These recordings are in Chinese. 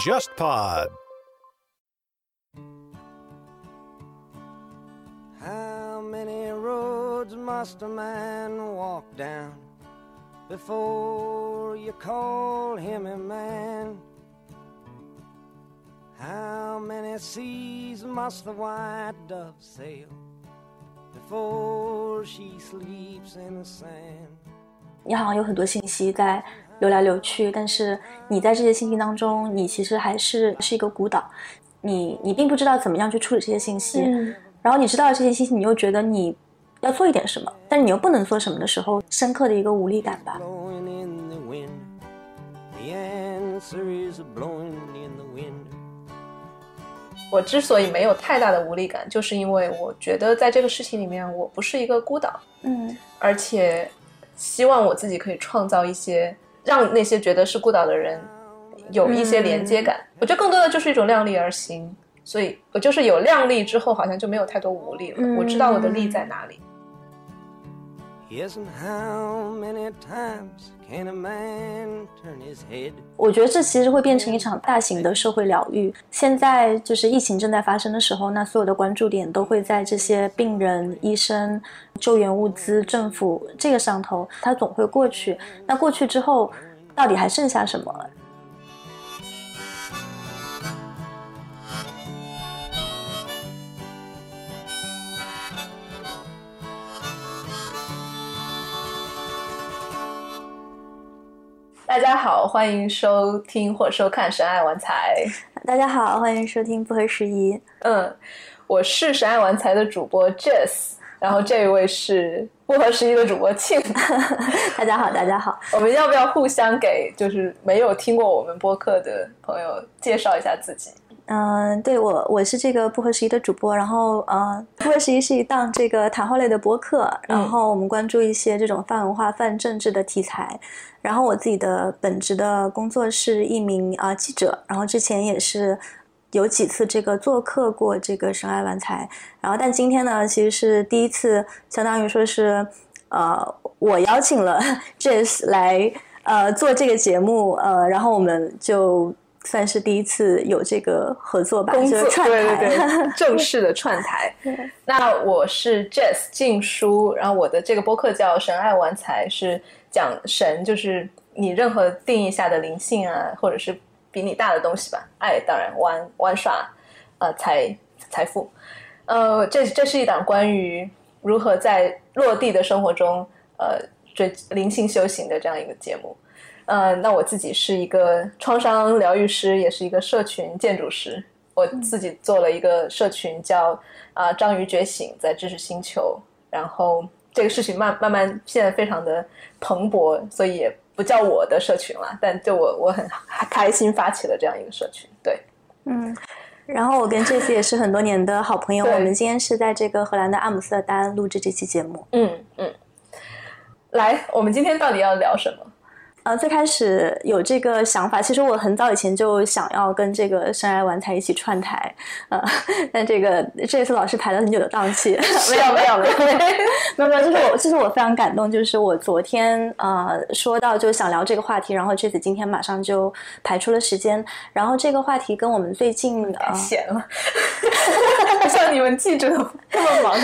JustPod。How many roads must a man walk down before you call him a man? How many seas must the white dove sail before she sleeps in the sand? 你好像有很多信息在流来流去，但是你在这些信息当中，你其实还是是一个孤岛，你你并不知道怎么样去处理这些信息，嗯。然后你知道了这些信息，你又觉得你要做一点什么，但是你又不能做什么的时候，深刻的一个无力感吧。我之所以没有太大的无力感，就是因为我觉得在这个事情里面，我不是一个孤岛，嗯。而且希望我自己可以创造一些让那些觉得是孤岛的人有一些连接感。我觉得更多的就是一种量力而行，所以我就是有量力之后，好像就没有太多无力了。嗯我知道我的力在哪里。Yes, and how many times in a man turn his head? 我觉得这其实会变成一场大型的社会疗愈。现在就是疫情正在发生的时候，那所有的关注点都会在这些病人、医生、救援物资、政府这个上头，它总会过去。那过去之后，到底还剩下什么？大家好，欢迎收听或收看《神爱玩财》。大家好，欢迎收听不合时宜。嗯，我是神爱玩财的主播 Jess，然后这一位是不合时宜的主播庆。大家好，大家好。我们要不要互相给就是没有听过我们播客的朋友介绍一下自己？嗯、对我我是这个不合时宜的主播，然后呃，不合时宜是一档这个谈话类的播客，然后我们关注一些这种泛文化、泛政治的题材。然后我自己的本职的工作是一名啊、呃记者，然后之前也是有几次这个做客过这个深爱玩财，然后但今天呢，其实是第一次，相当于说是呃，我邀请了 Jess 来呃做这个节目，呃，然后我们就算是第一次有这个合作吧，工作就是串对台。对对，正式的串台。那我是 Jess 静书，然后我的这个播客叫《神爱玩财》，是讲神就是你任何定义下的灵性啊，或者是比你大的东西吧。爱当然玩玩耍，呃，财财富。呃，这这是一档关于如何在落地的生活中，呃，追灵性修行的这样一个节目。呃，那我自己是一个创伤疗愈师，也是一个社群建筑师。我自己做了一个社群叫啊、章鱼觉醒，在知识星球。然后这个事情慢慢慢现在非常的蓬勃，所以也不叫我的社群了，但就我我很开心发起了这样一个社群。对，嗯，然后我跟 Jess 也是很多年的好朋友，我们今天是在这个荷兰的阿姆斯特丹录制这期节目。嗯嗯。来，我们今天到底要聊什么？呃，最开始有这个想法，其实我很早以前就想要跟这个深爱玩才一起串台，呃，但这个这次老师排了很久的档期，没有没有没有没有没有，就 是我就是我非常感动，就是我昨天呃说到就想聊这个话题，然后这次今天马上就排出了时间，然后这个话题跟我们最近太呃闲了，像你们记者这么忙。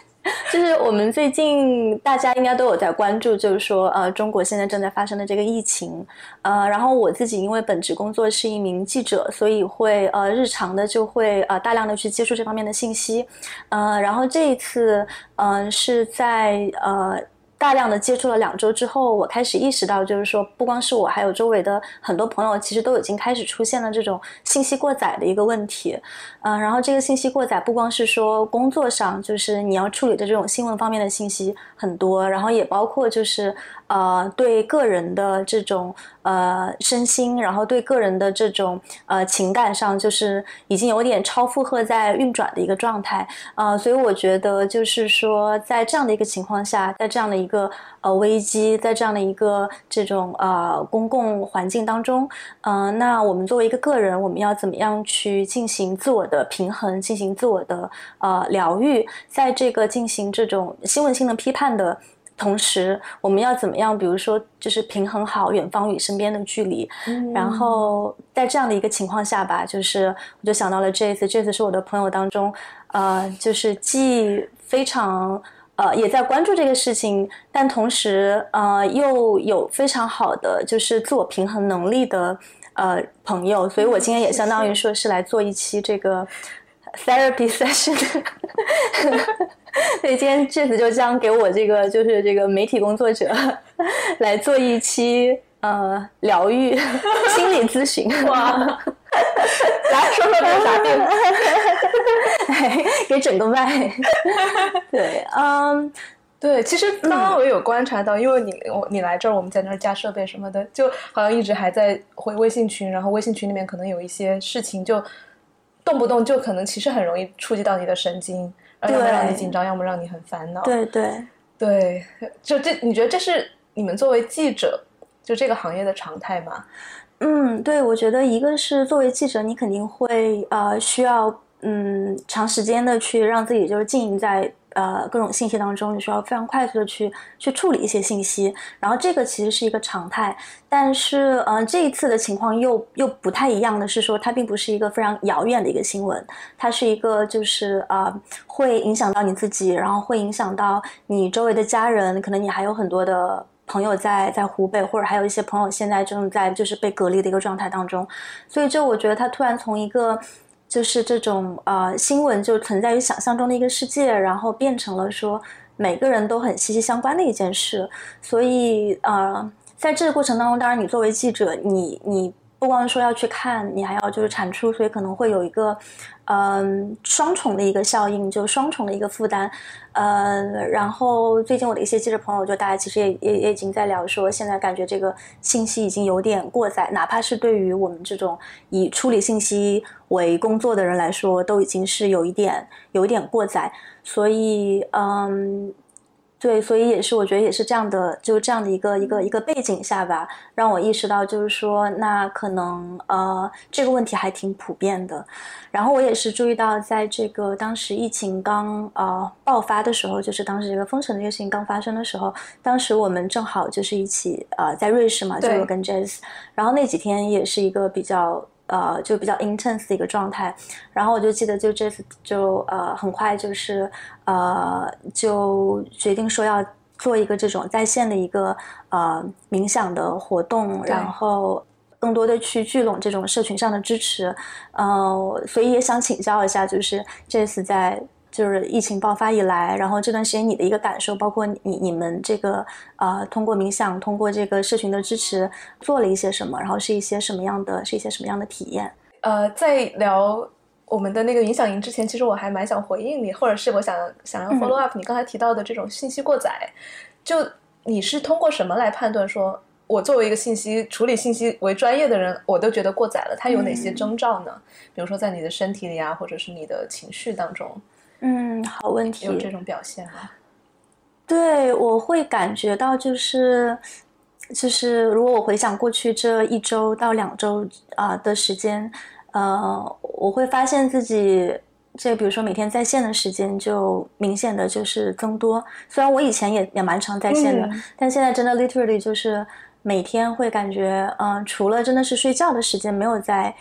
就是我们最近大家应该都有在关注，就是说，呃，中国现在正在发生的这个疫情，呃，然后我自己因为本职工作是一名记者，所以会呃日常的就会呃大量的去接触这方面的信息，呃，然后这一次，嗯、是在呃。大量的接触了两周之后，我开始意识到，就是说，不光是我，还有周围的很多朋友，其实都已经开始出现了这种信息过载的一个问题。嗯、然后这个信息过载不光是说工作上，就是你要处理的这种新闻方面的信息很多，然后也包括就是呃对个人的这种呃身心，然后对个人的这种呃情感上，就是已经有点超负荷在运转的一个状态。呃，所以我觉得就是说，在这样的一个情况下，在这样的一个呃危机，在这样的一个这种呃公共环境当中，嗯、那我们作为一个个人，我们要怎么样去进行自我的平衡，进行自我的呃疗愈，在这个进行这种新闻性的批判的同时我们要怎么样？比如说，就是平衡好远方与身边的距离。然后在这样的一个情况下吧，就是我就想到了这次，这次是我的朋友当中，呃，就是既非常呃也在关注这个事情，但同时呃又有非常好的就是自我平衡能力的呃朋友，所以我今天也相当于说是来做一期这个 therapy session。所以今天这次就将给我这个就是这个媒体工作者来做一期呃疗愈 心理咨询。哇，来说说这个啥病？给整个麦。对，嗯，对，其实刚刚我有观察到，因为你我你来这儿，我们在那儿加设备什么的，就好像一直还在回微信群，然后微信群里面可能有一些事情，就动不动就可能其实很容易触及到你的神经。要么让你紧张，要么让你很烦恼。对对对，就这，你觉得这是你们作为记者，就这个行业的常态吗？嗯，对，我觉得一个是作为记者，你肯定会呃需要嗯长时间的去让自己就是经营在。呃，各种信息当中，你需要非常快速的去去处理一些信息，然后这个其实是一个常态。但是，嗯，这一次的情况又又不太一样的是说，它并不是一个非常遥远的一个新闻，它是一个就是呃，会影响到你自己，然后会影响到你周围的家人，可能你还有很多的朋友在在湖北，或者还有一些朋友现在正在就是被隔离的一个状态当中，所以就我觉得他突然从一个。就是这种呃新闻就存在于想象中的一个世界，然后变成了说每个人都很息息相关的一件事，所以呃在这个过程当中，当然你作为记者，你你。不光说要去看，你还要就是产出，所以可能会有一个，嗯，双重的一个效应，就双重的一个负担，呃，然后最近我的一些记者朋友，就大家其实也也也已经在聊说，现在感觉这个信息已经有点过载，哪怕是对于我们这种以处理信息为工作的人来说，都已经是有一点有一点过载，所以嗯。对，所以也是，我觉得也是这样的，就这样的一个一个一个背景下吧，让我意识到，就是说，那可能呃，这个问题还挺普遍的。然后我也是注意到，在这个当时疫情刚呃爆发的时候，就是当时这个封城的这个事情刚发生的时候，当时我们正好就是一起呃在瑞士嘛，就有跟 Jazz，然后那几天也是一个比较。呃，就比较 intense 的一个状态，然后我就记得，就这次就呃，很快就是呃，就决定说要做一个这种在线的一个呃冥想的活动，然后更多的去聚拢这种社群上的支持，呃，所以也想请教一下，就是这次在。就是疫情爆发以来，然后这段时间你的一个感受，包括你你们这个呃，通过冥想，通过这个社群的支持，做了一些什么，然后是一些什么样的，是一些什么样的体验？呃，在聊我们的那个冥想营之前，其实我还蛮想回应你，或者是我想想要 follow up 你刚才提到的这种信息过载，就你是通过什么来判断说，我作为一个信息处理信息为专业的人，我都觉得过载了，它有哪些征兆呢？比如说在你的身体里啊，或者是你的情绪当中。嗯，好问题。有这种表现吗？对，我会感觉到，就是，就是如果我回想过去这一周到两周啊的时间，呃，我会发现自己，这比如说每天在线的时间就明显的就是增多。虽然我以前也也蛮常在线的，但现在真的 literally 就是每天会感觉，嗯，除了真的是睡觉的时间没有在，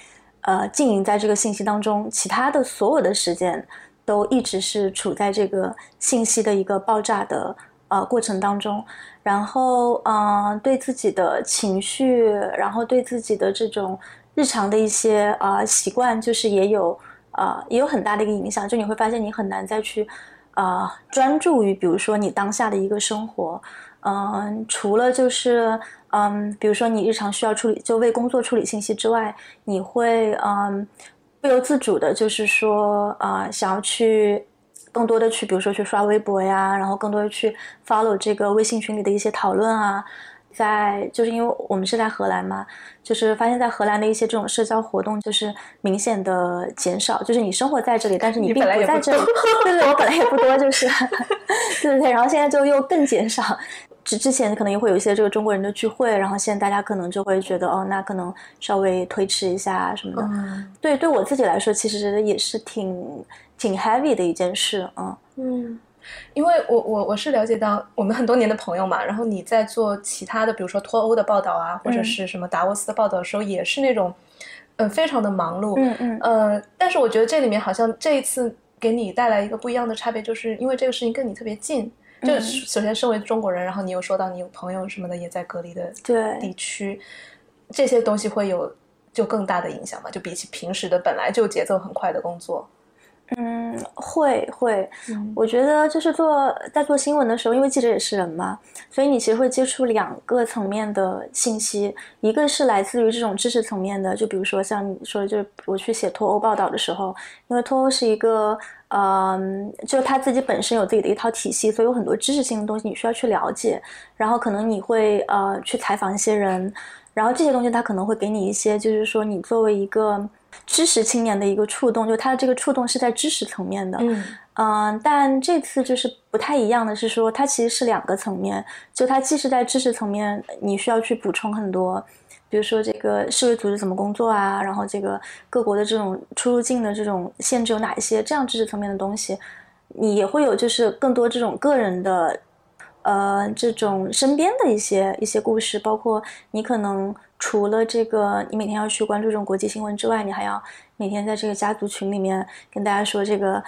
呃，经营在这个信息当中，其他的所有的时间。都一直是处在这个信息的一个爆炸的呃过程当中，然后嗯，对自己的情绪，然后对自己的这种日常的一些呃习惯，就是也有呃也有很大的一个影响。就你会发现，你很难再去呃专注于，比如说你当下的一个生活，嗯，除了就是嗯，比如说你日常需要处理，就为工作处理信息之外，你会嗯。不由自主的，就是说，啊，想要去更多的去，比如说去刷微博呀，然后更多的去 follow 这个微信群里的一些讨论啊，在就是因为我们是在荷兰嘛，就是发现，在荷兰的一些这种社交活动就是明显的减少，就是你生活在这里，但是你并不在这里，对对，我本来也不多，就是 对对对，然后现在就又更减少。之之前可能也会有一些这个中国人的聚会，然后现在大家可能就会觉得哦，那可能稍微推迟一下什么的。对，对我自己来说，其实也是挺挺 heavy 的一件事。嗯嗯，因为我我我是了解到我们很多年的朋友嘛，然后你在做其他的，比如说脱欧的报道啊，或者是什么达沃斯的报道的时候，也是那种，呃，非常的忙碌，嗯嗯呃，但是我觉得这里面好像这一次给你带来一个不一样的差别，就是因为这个事情跟你特别近。就嗯。首先身为中国人，然后你又说到你有朋友什么的也在隔离的对。地区，这些东西会有就更大的影响嘛？就比起平时的本来就节奏很快的工作，嗯，会会，嗯。我觉得就是做在做新闻的时候，因为记者也是人嘛，所以你其实会接触两个层面的信息，一个是来自于这种知识层面的，就比如说像你说的，就是我去写脱欧报道的时候，因为脱欧是一个，嗯，就他自己本身有自己的一套体系，所以有很多知识性的东西你需要去了解，然后可能你会呃去采访一些人，然后这些东西他可能会给你一些，就是说你作为一个知识青年的一个触动，就他的这个触动是在知识层面的，嗯。嗯，但这次就是不太一样的是说，它其实是两个层面，就它既是在知识层面，你需要去补充很多，比如说这个世卫组织怎么工作啊，然后这个各国的这种出入境的这种限制有哪一些，这样知识层面的东西，你也会有就是更多这种个人的，呃，这种身边的一些一些故事，包括你可能除了这个，你每天要去关注这种国际新闻之外，你还要每天在这个家族群里面跟大家说这个。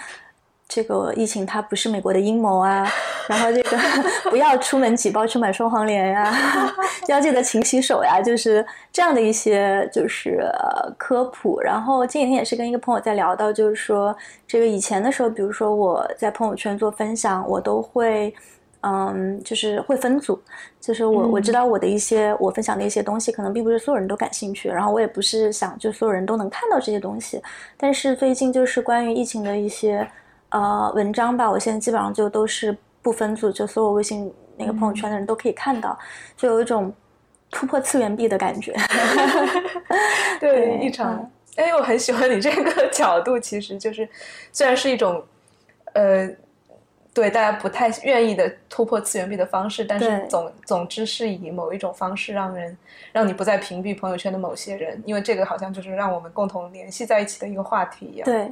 这个疫情它不是美国的阴谋啊，然后这个 不要出门挤包去买双黄连呀、要记得勤洗手呀，就是这样的一些就是呃科普。然后这几天也是跟一个朋友在聊到，就是说这个以前的时候，比如说我在朋友圈做分享，我都会。嗯，就是会分组，就是我我知道我的一些我分享的一些东西，可能并不是所有人都感兴趣，然后我也不是想就所有人都能看到这些东西。但是最近就是关于疫情的一些呃文章吧，我现在基本上就都是不分组，就所有微信那个朋友圈的人都可以看到，就有一种突破次元壁的感觉。对对一场。哎，我很喜欢你这个角度，其实就是虽然是一种呃。对大家不太愿意的突破次元壁的方式，但是总总之是以某一种方式让人让你不再屏蔽朋友圈的某些人，因为这个好像就是让我们共同联系在一起的一个话题一样。，对。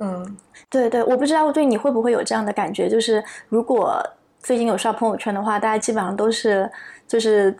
嗯，对对，我不知道对你会不会有这样的感觉，就是如果最近有刷朋友圈的话，大家基本上都是就是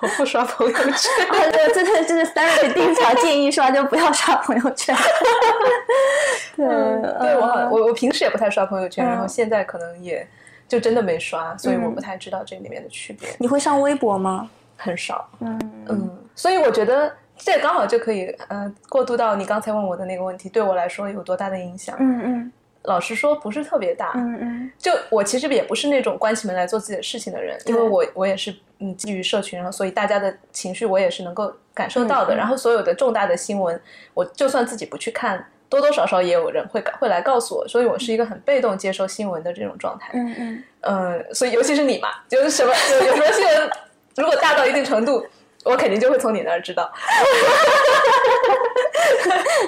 我不刷朋友圈。啊，对，这这这是 Stanley 第一条建议刷就不要刷朋友圈。对，嗯，对我我我平时也不太刷朋友圈，嗯然后现在可能也就真的没刷，所以我嗯不太知道这里面的区别，你会上微博吗？很少。嗯嗯，所以我觉得这刚好就可以呃过渡到你刚才问我的那个问题，对我来说有多大的影响？嗯嗯老实说，不是特别大。嗯嗯就我其实也不是那种关起门来做自己的事情的人，因为我我也是嗯基于社群，然后所以大家的情绪我也是能够感受到的。然后所有的重大的新闻，我就算自己不去看，多多少少也有人会会来告诉我，所以我是一个很被动接收新闻的这种状态。嗯嗯，嗯，所以尤其是你嘛，就是什么有有什么新闻，如果大到一定程度，我肯定就会从你那儿知道。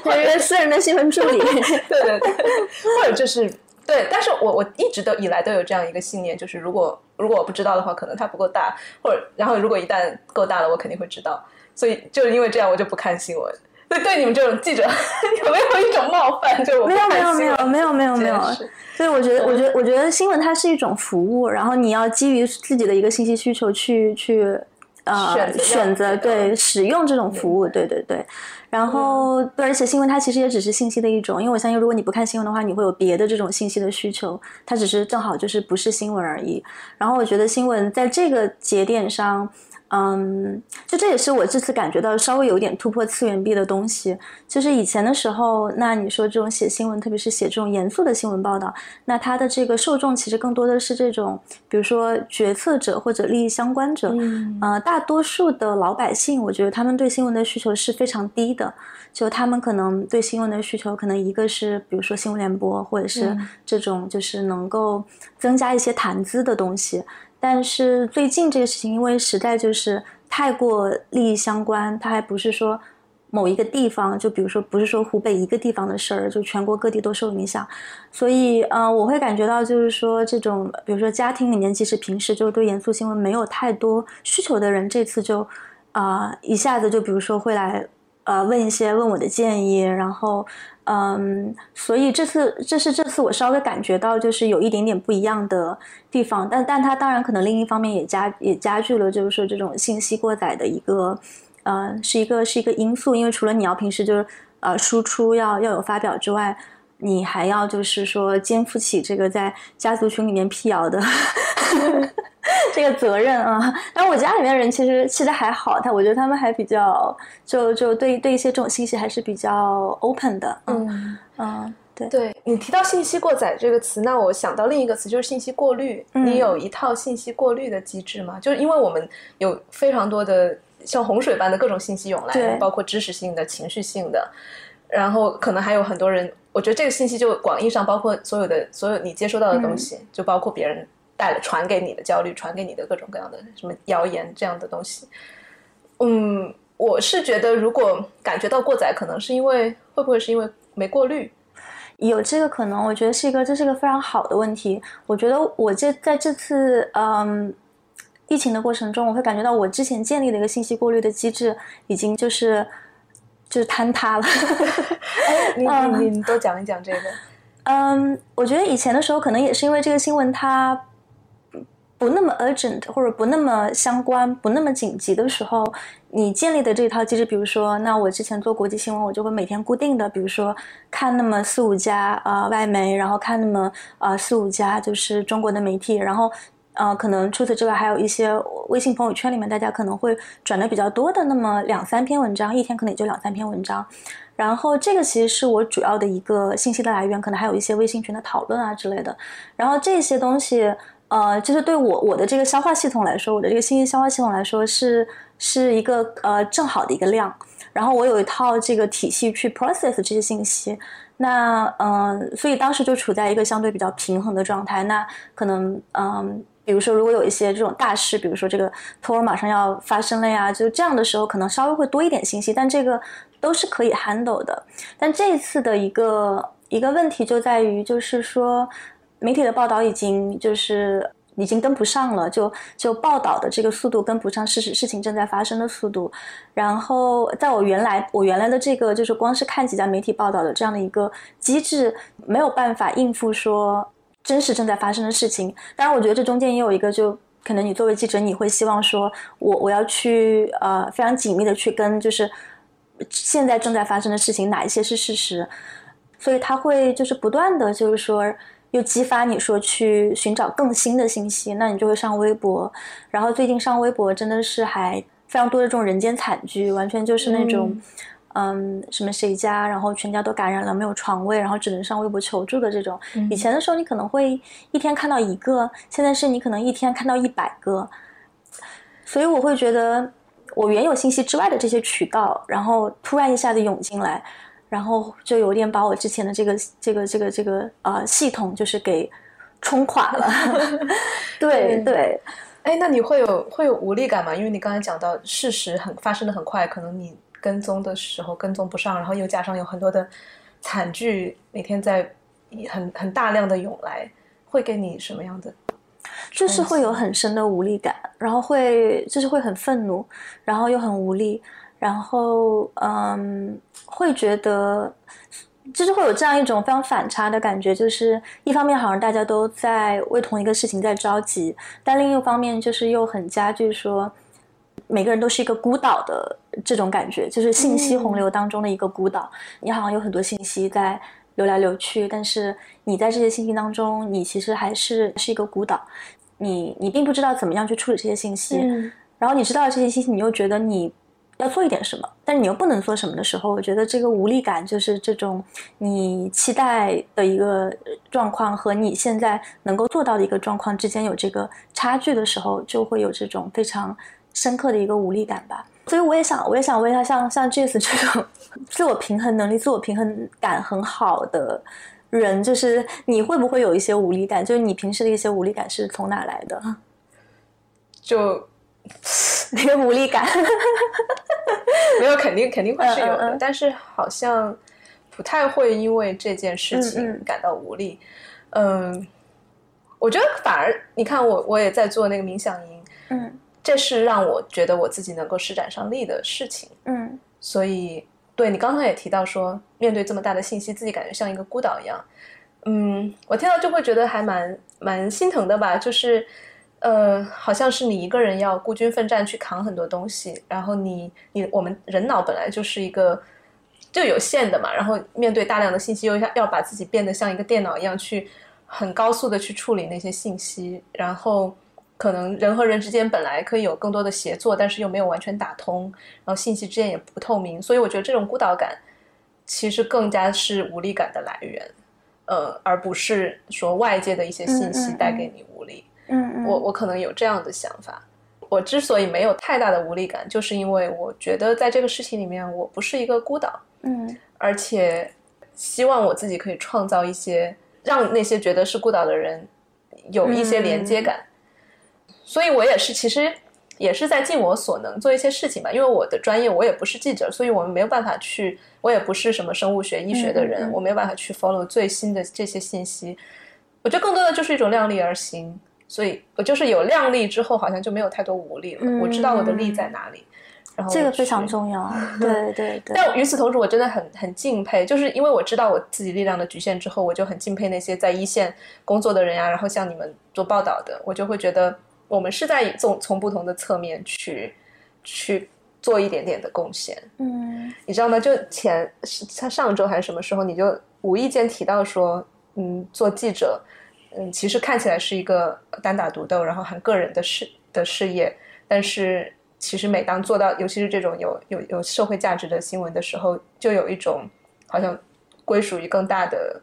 我一个私人的新闻助理。对对对，或者就是对，但是我我一直都以来都有这样一个信念，就是如果如果我不知道的话，可能它不够大，或者然后如果一旦够大了，我肯定会知道。所以就是因为这样，我就不看新闻。对，对你们这种记者 有没有一种冒犯？就我没有没有没有没有没有没有所以我觉得我觉得我觉得新闻它是一种服务，然后你要基于自己的一个信息需求去去呃选择对使用这种服务，对对对。然后对，而且新闻它其实也只是信息的一种，因为我相信如果你不看新闻的话，你会有别的这种信息的需求，它只是正好就是不是新闻而已。然后我觉得新闻在这个节点上。嗯，就这也是我这次感觉到稍微有点突破次元壁的东西。就是以前的时候，那你说这种写新闻，特别是写这种严肃的新闻报道，那它的这个受众其实更多的是这种，比如说决策者或者利益相关者。嗯呃，大多数的老百姓，我觉得他们对新闻的需求是非常低的。就他们可能对新闻的需求，可能一个是比如说新闻联播，或者是嗯这种就是能够增加一些谈资的东西。但是最近这个事情，因为实在就是太过利益相关，它还不是说某一个地方，就比如说不是说湖北一个地方的事儿，就全国各地都受影响。所以，呃，我会感觉到就是说，这种比如说家庭里面，即使平时就对严肃新闻没有太多需求的人，这次就啊、一下子就比如说会来呃问一些问我的建议，然后嗯，所以这次这是这次我稍微感觉到就是有一点点不一样的地方，但但它当然可能另一方面也加也加剧了就是说这种信息过载的一个呃是一个是一个因素，因为除了你要平时就是呃输出要要有发表之外。你还要就是说肩负起这个在家族群里面辟谣的 这个责任啊。但是我家里面人其实其实还好，他我觉得他们还比较就就对对一些这种信息还是比较 open 的。嗯嗯，对对。你提到信息过载这个词，那我想到另一个词就是信息过滤。你有一套信息过滤的机制吗？就是因为我们有非常多的像洪水般的各种信息涌来，包括知识性的、情绪性的，然后可能还有很多人。我觉得这个信息就广义上包括所有的所有你接收到的东西，就包括别人带了传给你的焦虑，传给你的各种各样的什么谣言这样的东西。嗯，我是觉得如果感觉到过载，可能是因为会不会是因为没过滤？有这个可能，我觉得是一个这是一个非常好的问题。我觉得我这在这次嗯疫情的过程中，我会感觉到我之前建立的一个信息过滤的机制已经就是。就是坍塌了。你你你多讲一讲这个。嗯，我觉得以前的时候，可能也是因为这个新闻它不那么 urgent，或者不那么相关、不那么紧急的时候，你建立的这套机制，比如说，那我之前做国际新闻，我就会每天固定的，比如说看那么四五家啊外媒，然后看那么啊四五家就是中国的媒体，然后。呃，可能除此之外，还有一些微信朋友圈里面，大家可能会转的比较多的那么两三篇文章，一天可能也就两三篇文章。然后这个其实是我主要的一个信息的来源，可能还有一些微信群的讨论啊之类的。然后这些东西，呃，就是对我我的这个消化系统来说，我的这个信息消化系统来说是是一个呃正好的一个量。然后我有一套这个体系去 process 这些信息。那嗯，所以当时就处在一个相对比较平衡的状态。那可能嗯。比如说，如果有一些这种大事，比如说这个托儿马上要发生了呀，就这样的时候，可能稍微会多一点信息，但这个都是可以 handle 的。但这一次的一个一个问题就在于，就是说媒体的报道已经就是已经跟不上了，就就报道的这个速度跟不上事实事情正在发生的速度。然后在我原来我原来的这个就是光是看几家媒体报道的这样的一个机制，没有办法应付说。真实正在发生的事情，当然，我觉得这中间也有一个，就可能你作为记者，你会希望说，我我要去呃非常紧密的去跟，就是现在正在发生的事情哪一些是事实，所以他会就是不断的就是说又激发你说去寻找更新的信息，那你就会上微博，然后最近上微博真的是还非常多的这种人间惨剧，完全就是那种。什么谁家，然后全家都感染了，没有床位，然后只能上微博求助的这种。以前的时候，你可能会一天看到一个，现在是你可能一天看到一百个。所以我会觉得，我原有信息之外的这些渠道，然后突然一下子涌进来，然后就有点把我之前的这个这个这个这个呃系统就是给冲垮了。对对，哎，那你会有会有无力感吗？因为你刚才讲到事实很发生的很快，可能你。跟踪的时候跟踪不上，然后又加上有很多的惨剧，每天在很很大量的涌来，会给你什么样的？就是会有很深的无力感，然后会就是会很愤怒，然后又很无力，然后嗯，会觉得就是会有这样一种非常反差的感觉，就是一方面好像大家都在为同一个事情在着急，但另一方面就是又很加剧说。每个人都是一个孤岛的这种感觉，就是信息洪流当中的一个孤岛。你好像有很多信息在流来流去，但是你在这些信息当中，你其实还是是一个孤岛。你你并不知道怎么样去处理这些信息，然后你知道了这些信息，你又觉得你要做一点什么，但是你又不能做什么的时候，我觉得这个无力感就是这种你期待的一个状况和你现在能够做到的一个状况之间有这个差距的时候，就会有这种非常。深刻的一个无力感吧，所以我也想，我也想问一下，像像 Jess 这种 自我平衡能力、自我平衡感很好的人，就是你会不会有一些无力感？就是你平时的一些无力感是从哪来的？就 那个无力感，没有，肯定肯定会是有的，但是好像不太会因为这件事情感到无力。嗯，我觉得反而你看，我我也在做那个冥想营，嗯。这是让我觉得我自己能够施展上力的事情，嗯，所以对你刚刚也提到说，面对这么大的信息，自己感觉像一个孤岛一样。嗯，我听到就会觉得还蛮蛮心疼的吧，就是，呃，好像是你一个人要孤军奋战去扛很多东西，然后你你我们人脑本来就是一个就有限的嘛，然后面对大量的信息，又要要把自己变得像一个电脑一样去很高速的去处理那些信息，然后可能人和人之间本来可以有更多的协作，但是又没有完全打通，然后信息之间也不透明，所以我觉得这种孤岛感其实更加是无力感的来源。呃，而不是说外界的一些信息带给你无力。嗯嗯，我我可能有这样的想法。我之所以没有太大的无力感，就是因为我觉得在这个事情里面，我不是一个孤岛，嗯而且希望我自己可以创造一些让那些觉得是孤岛的人有一些连接感。所以我也是，其实也是在尽我所能做一些事情吧。因为我的专业我也不是记者，所以我们没有办法去，我也不是什么生物学、医学的人，嗯嗯嗯我没有办法去 follow 最新的这些信息。我觉得更多的就是一种量力而行。所以我就是有量力之后，好像就没有太多无力了。嗯我知道我的力在哪里，然后这个非常重要。对对对，但与此同时，我真的很很敬佩，就是因为我知道我自己力量的局限之后，我就很敬佩那些在一线工作的人呀、然后像你们做报道的，我就会觉得我们是在从从不同的侧面去去做一点点的贡献。嗯你知道吗？就前是他上周还是什么时候，你就无意间提到说，嗯，做记者，嗯，其实看起来是一个单打独斗，然后很个人的事的事业，但是其实每当做到，尤其是这种有有有社会价值的新闻的时候，就有一种好像归属于更大的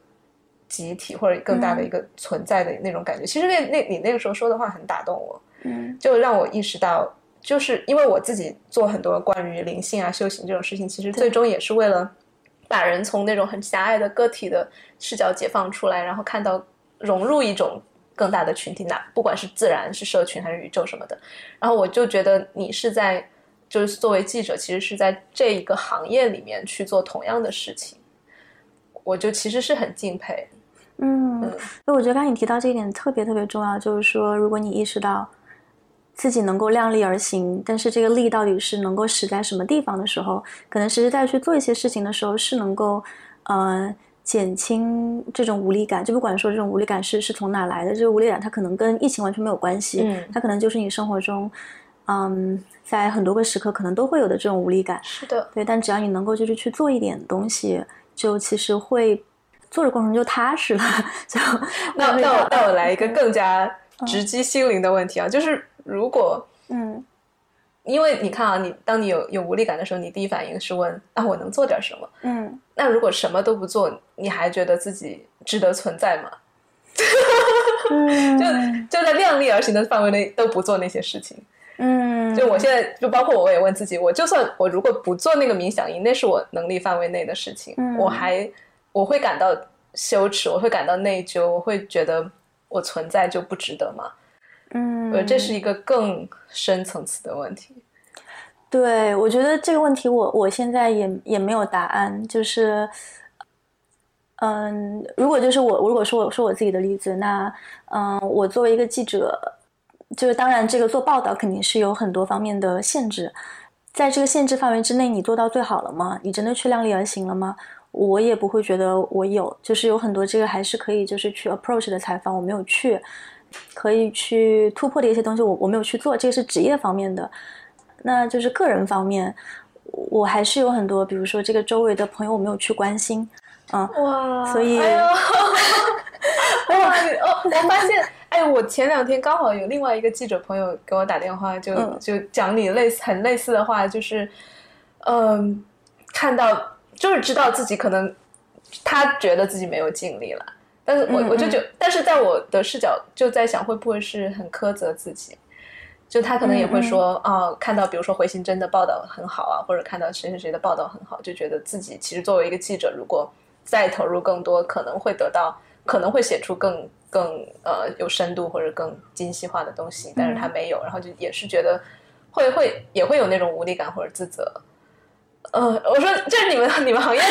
集体或者更大的一个存在的那种感觉。其实那那你那个时候说的话很打动我，嗯就让我意识到，就是因为我自己做很多关于灵性啊、修行这种事情，其实最终也是为了把人从那种很狭隘的个体的视角解放出来，然后看到融入一种更大的群体，那不管是自然、是社群还是宇宙什么的。然后我就觉得你是在，就是作为记者，其实是在这一个行业里面去做同样的事情，我就其实是很敬佩。嗯，所以我觉得刚才你提到这一点特别特别重要，就是说，如果你意识到自己能够量力而行，但是这个力到底是能够使在什么地方的时候，可能实实在在去做一些事情的时候，是能够呃减轻这种无力感。就不管说这种无力感是是从哪来的，这个无力感它可能跟疫情完全没有关系，嗯它可能就是你生活中，嗯，在很多个时刻可能都会有的这种无力感。是的，对，但只要你能够就是去做一点东西，就其实会做着过程就踏实了。就 那那我那我来一个更加直击心灵的问题啊，就是如果嗯因为你看啊，你当你有有无力感的时候，你第一反应是问啊，我能做点什么？嗯那如果什么都不做，你还觉得自己值得存在吗？嗯，就就在量力而行的范围内都不做那些事情。嗯，就我现在，就包括我也问自己，我就算我如果不做那个冥想营，那是我能力范围内的事情，嗯我还我会感到羞耻，我会感到内疚，我会觉得我存在就不值得吗？嗯，呃，这是一个更深层次的问题。对，我觉得这个问题我我现在也也没有答案，就是，嗯，如果就是我如果说我说我自己的例子，那嗯，我作为一个记者，就是当然这个做报道肯定是有很多方面的限制，在这个限制范围之内，你做到最好了吗？你真的去量力而行了吗？我也不会觉得我有，就是有很多这个还是可以就是去 approach 的采访，我没有去，可以去突破的一些东西我我没有去做，这个是职业方面的。那就是个人方面，我还是有很多，比如说这个周围的朋友我没有去关心，嗯，哇所以 哇，我发现，哎，我前两天刚好有另外一个记者朋友给我打电话，就、嗯。就讲你类似很类似的话，就是，嗯，看到就是知道自己可能他觉得自己没有尽力了，但是我嗯我就觉，但是在我的视角就在想，会不会是很苛责自己？就他可能也会说啊、看到比如说回形针的报道很好啊，或者看到谁谁谁的报道很好，就觉得自己其实作为一个记者，如果再投入更多，可能会得到，可能会写出更更呃有深度或者更精细化的东西，但是他没有，然后就也是觉得会会也会有那种无力感或者自责。呃，我说这是你们你们行业的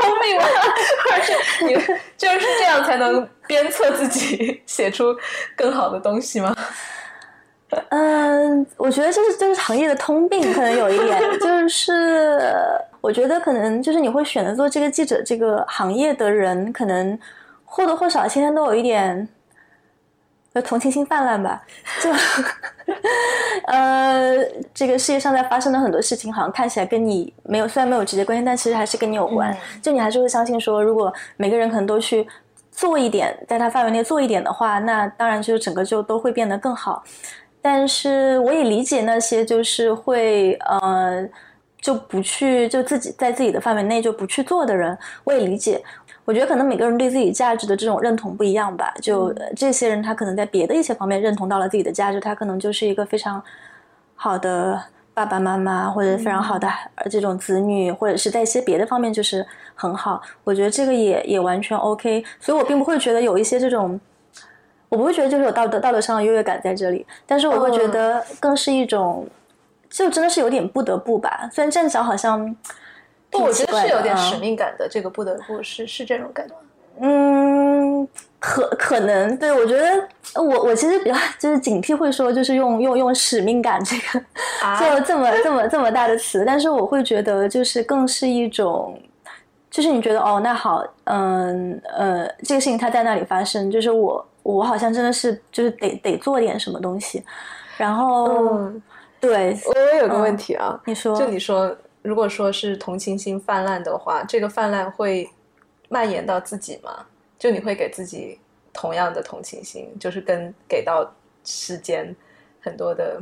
通病吗？或者是你们就是这样才能鞭策自己写出更好的东西吗？嗯，我觉得这是这是行业的通病，可能有一点就 是，我觉得可能就是你会选择做这个记者这个行业的人，可能或多或少天天都有一点。就同情心泛滥吧，就，呃，这个世界上在发生的很多事情，好像看起来跟你没有，虽然没有直接关系，但其实还是跟你有关。就你还是会相信说，如果每个人可能都去做一点，在他范围内做一点的话，那当然就是整个就都会变得更好。但是我也理解那些就是会呃就不去就自己在自己的范围内就不去做的人，我也理解。我觉得可能每个人对自己价值的这种认同不一样吧。就这些人，他可能在别的一些方面认同到了自己的价值，他可能就是一个非常好的爸爸妈妈，或者非常好的这种子女，或者是在一些别的方面就是很好。我觉得这个也也完全 OK。所以我并不会觉得有一些这种，我不会觉得就是有道德道德上的优越感在这里，但是我会觉得更是一种，就真的是有点不得不吧。虽然站脚好像。我觉得是有点使命感的，这个不得不是是这种感觉。嗯，可可能对我觉得我我其实比较就是警惕，会说就是用用用使命感这个就这么这么这么大的词，但是我会觉得就是更是一种，就是你觉得哦那好，嗯呃这个事情它在那里发生，就是我我好像真的是就是得得做点什么东西，然后对我有个问题啊，你说就你说。如果说是同情心泛滥的话，这个泛滥会蔓延到自己吗？就你会给自己同样的同情心，就是跟给到世间很多的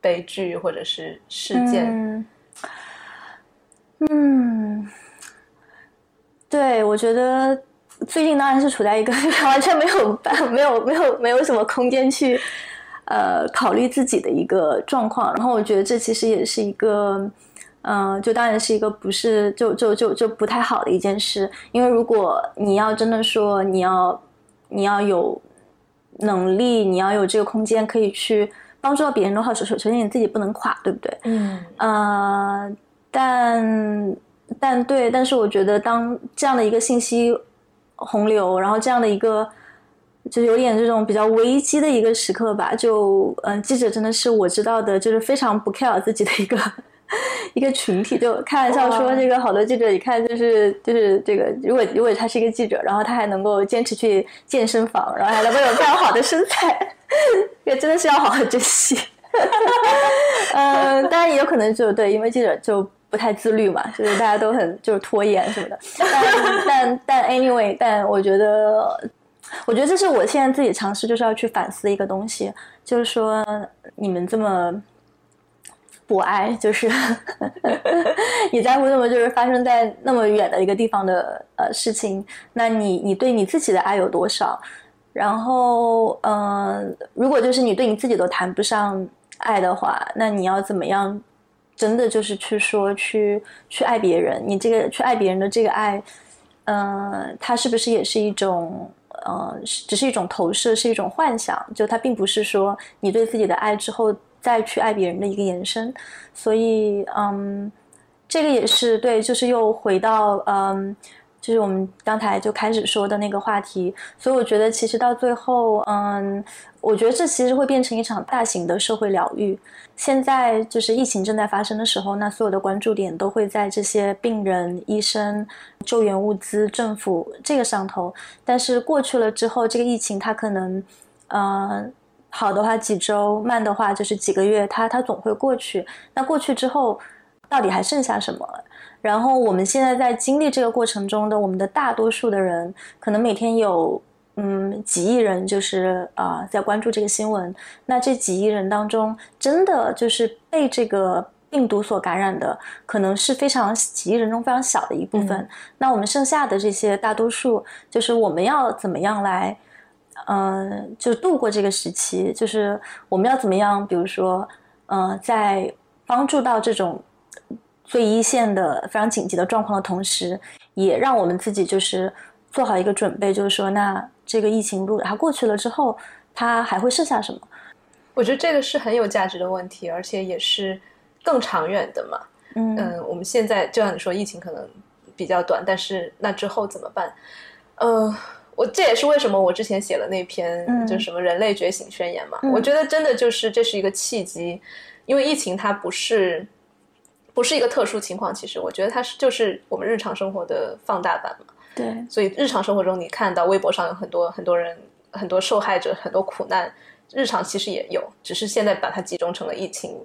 悲剧或者是事件。嗯，对，我觉得最近当然是处在一个 完全没有办、没有、没有、没有什么空间去呃考虑自己的一个状况。然后我觉得这其实也是一个。嗯，就当然是一个不是就就就就不太好的一件事，因为如果你要真的说你要你要有能力，你要有这个空间可以去帮助到别人的话，首首首先你自己不能垮，对不对？嗯，呃，但但对，但是我觉得当这样的一个信息洪流，然后这样的一个就有点这种比较危机的一个时刻吧，就嗯，记者真的是我知道的，就是非常不 care 自己的一个。一个群体就开玩笑说，这个好多记者，一看就是就是这个，如果如果他是一个记者，然后他还能够坚持去健身房，然后还能够有非常好的身材，也 真的是要好好珍惜。嗯，当然也有可能就对，因为记者就不太自律嘛，就是大家都很就是拖延什么的。但但但 anyway，但我觉得，我觉得这是我现在自己尝试就是要去反思一个东西，就是说你们这么。博爱就是 你在乎那么就是发生在那么远的一个地方的呃事情，那你你对你自己的爱有多少？然后嗯，如果就是你对你自己都谈不上爱的话，那你要怎么样？真的就是去说去去爱别人？你这个去爱别人的这个爱，嗯，它是不是也是一种呃，只是一种投射，是一种幻想？就它并不是说你对自己的爱之后。再去爱别人的一个延伸，所以嗯，这个也是对，就是又回到嗯，就是我们刚才就开始说的那个话题。所以我觉得其实到最后，嗯，我觉得这其实会变成一场大型的社会疗愈。现在就是疫情正在发生的时候，那所有的关注点都会在这些病人、医生、救援物资、政府这个上头。但是过去了之后，这个疫情它可能，嗯。好的话几周，慢的话就是几个月，它它总会过去。那过去之后，到底还剩下什么？然后我们现在在经历这个过程中的我们的大多数的人，可能每天有嗯几亿人就是啊在关注这个新闻。那这几亿人当中，真的就是被这个病毒所感染的，可能是非常几亿人中非常小的一部分。那我们剩下的这些大多数，就是我们要怎么样来？嗯，就度过这个时期，就是我们要怎么样？比如说，嗯，在帮助到这种最一线的非常紧急的状况的同时，也让我们自己就是做好一个准备，就是说，那这个疫情如果它过去了之后，它还会剩下什么？我觉得这个是很有价值的问题，而且也是更长远的嘛。嗯，我们现在就像你说，疫情可能比较短，但是那之后怎么办？嗯。我这也是为什么我之前写了那篇，就是什么人类觉醒宣言嘛。我觉得真的就是这是一个契机，因为疫情它不是不是一个特殊情况。其实我觉得它是就是我们日常生活的放大版嘛。对，所以日常生活中你看到微博上有很多很多人、很多受害者、很多苦难，日常其实也有，只是现在把它集中成了疫情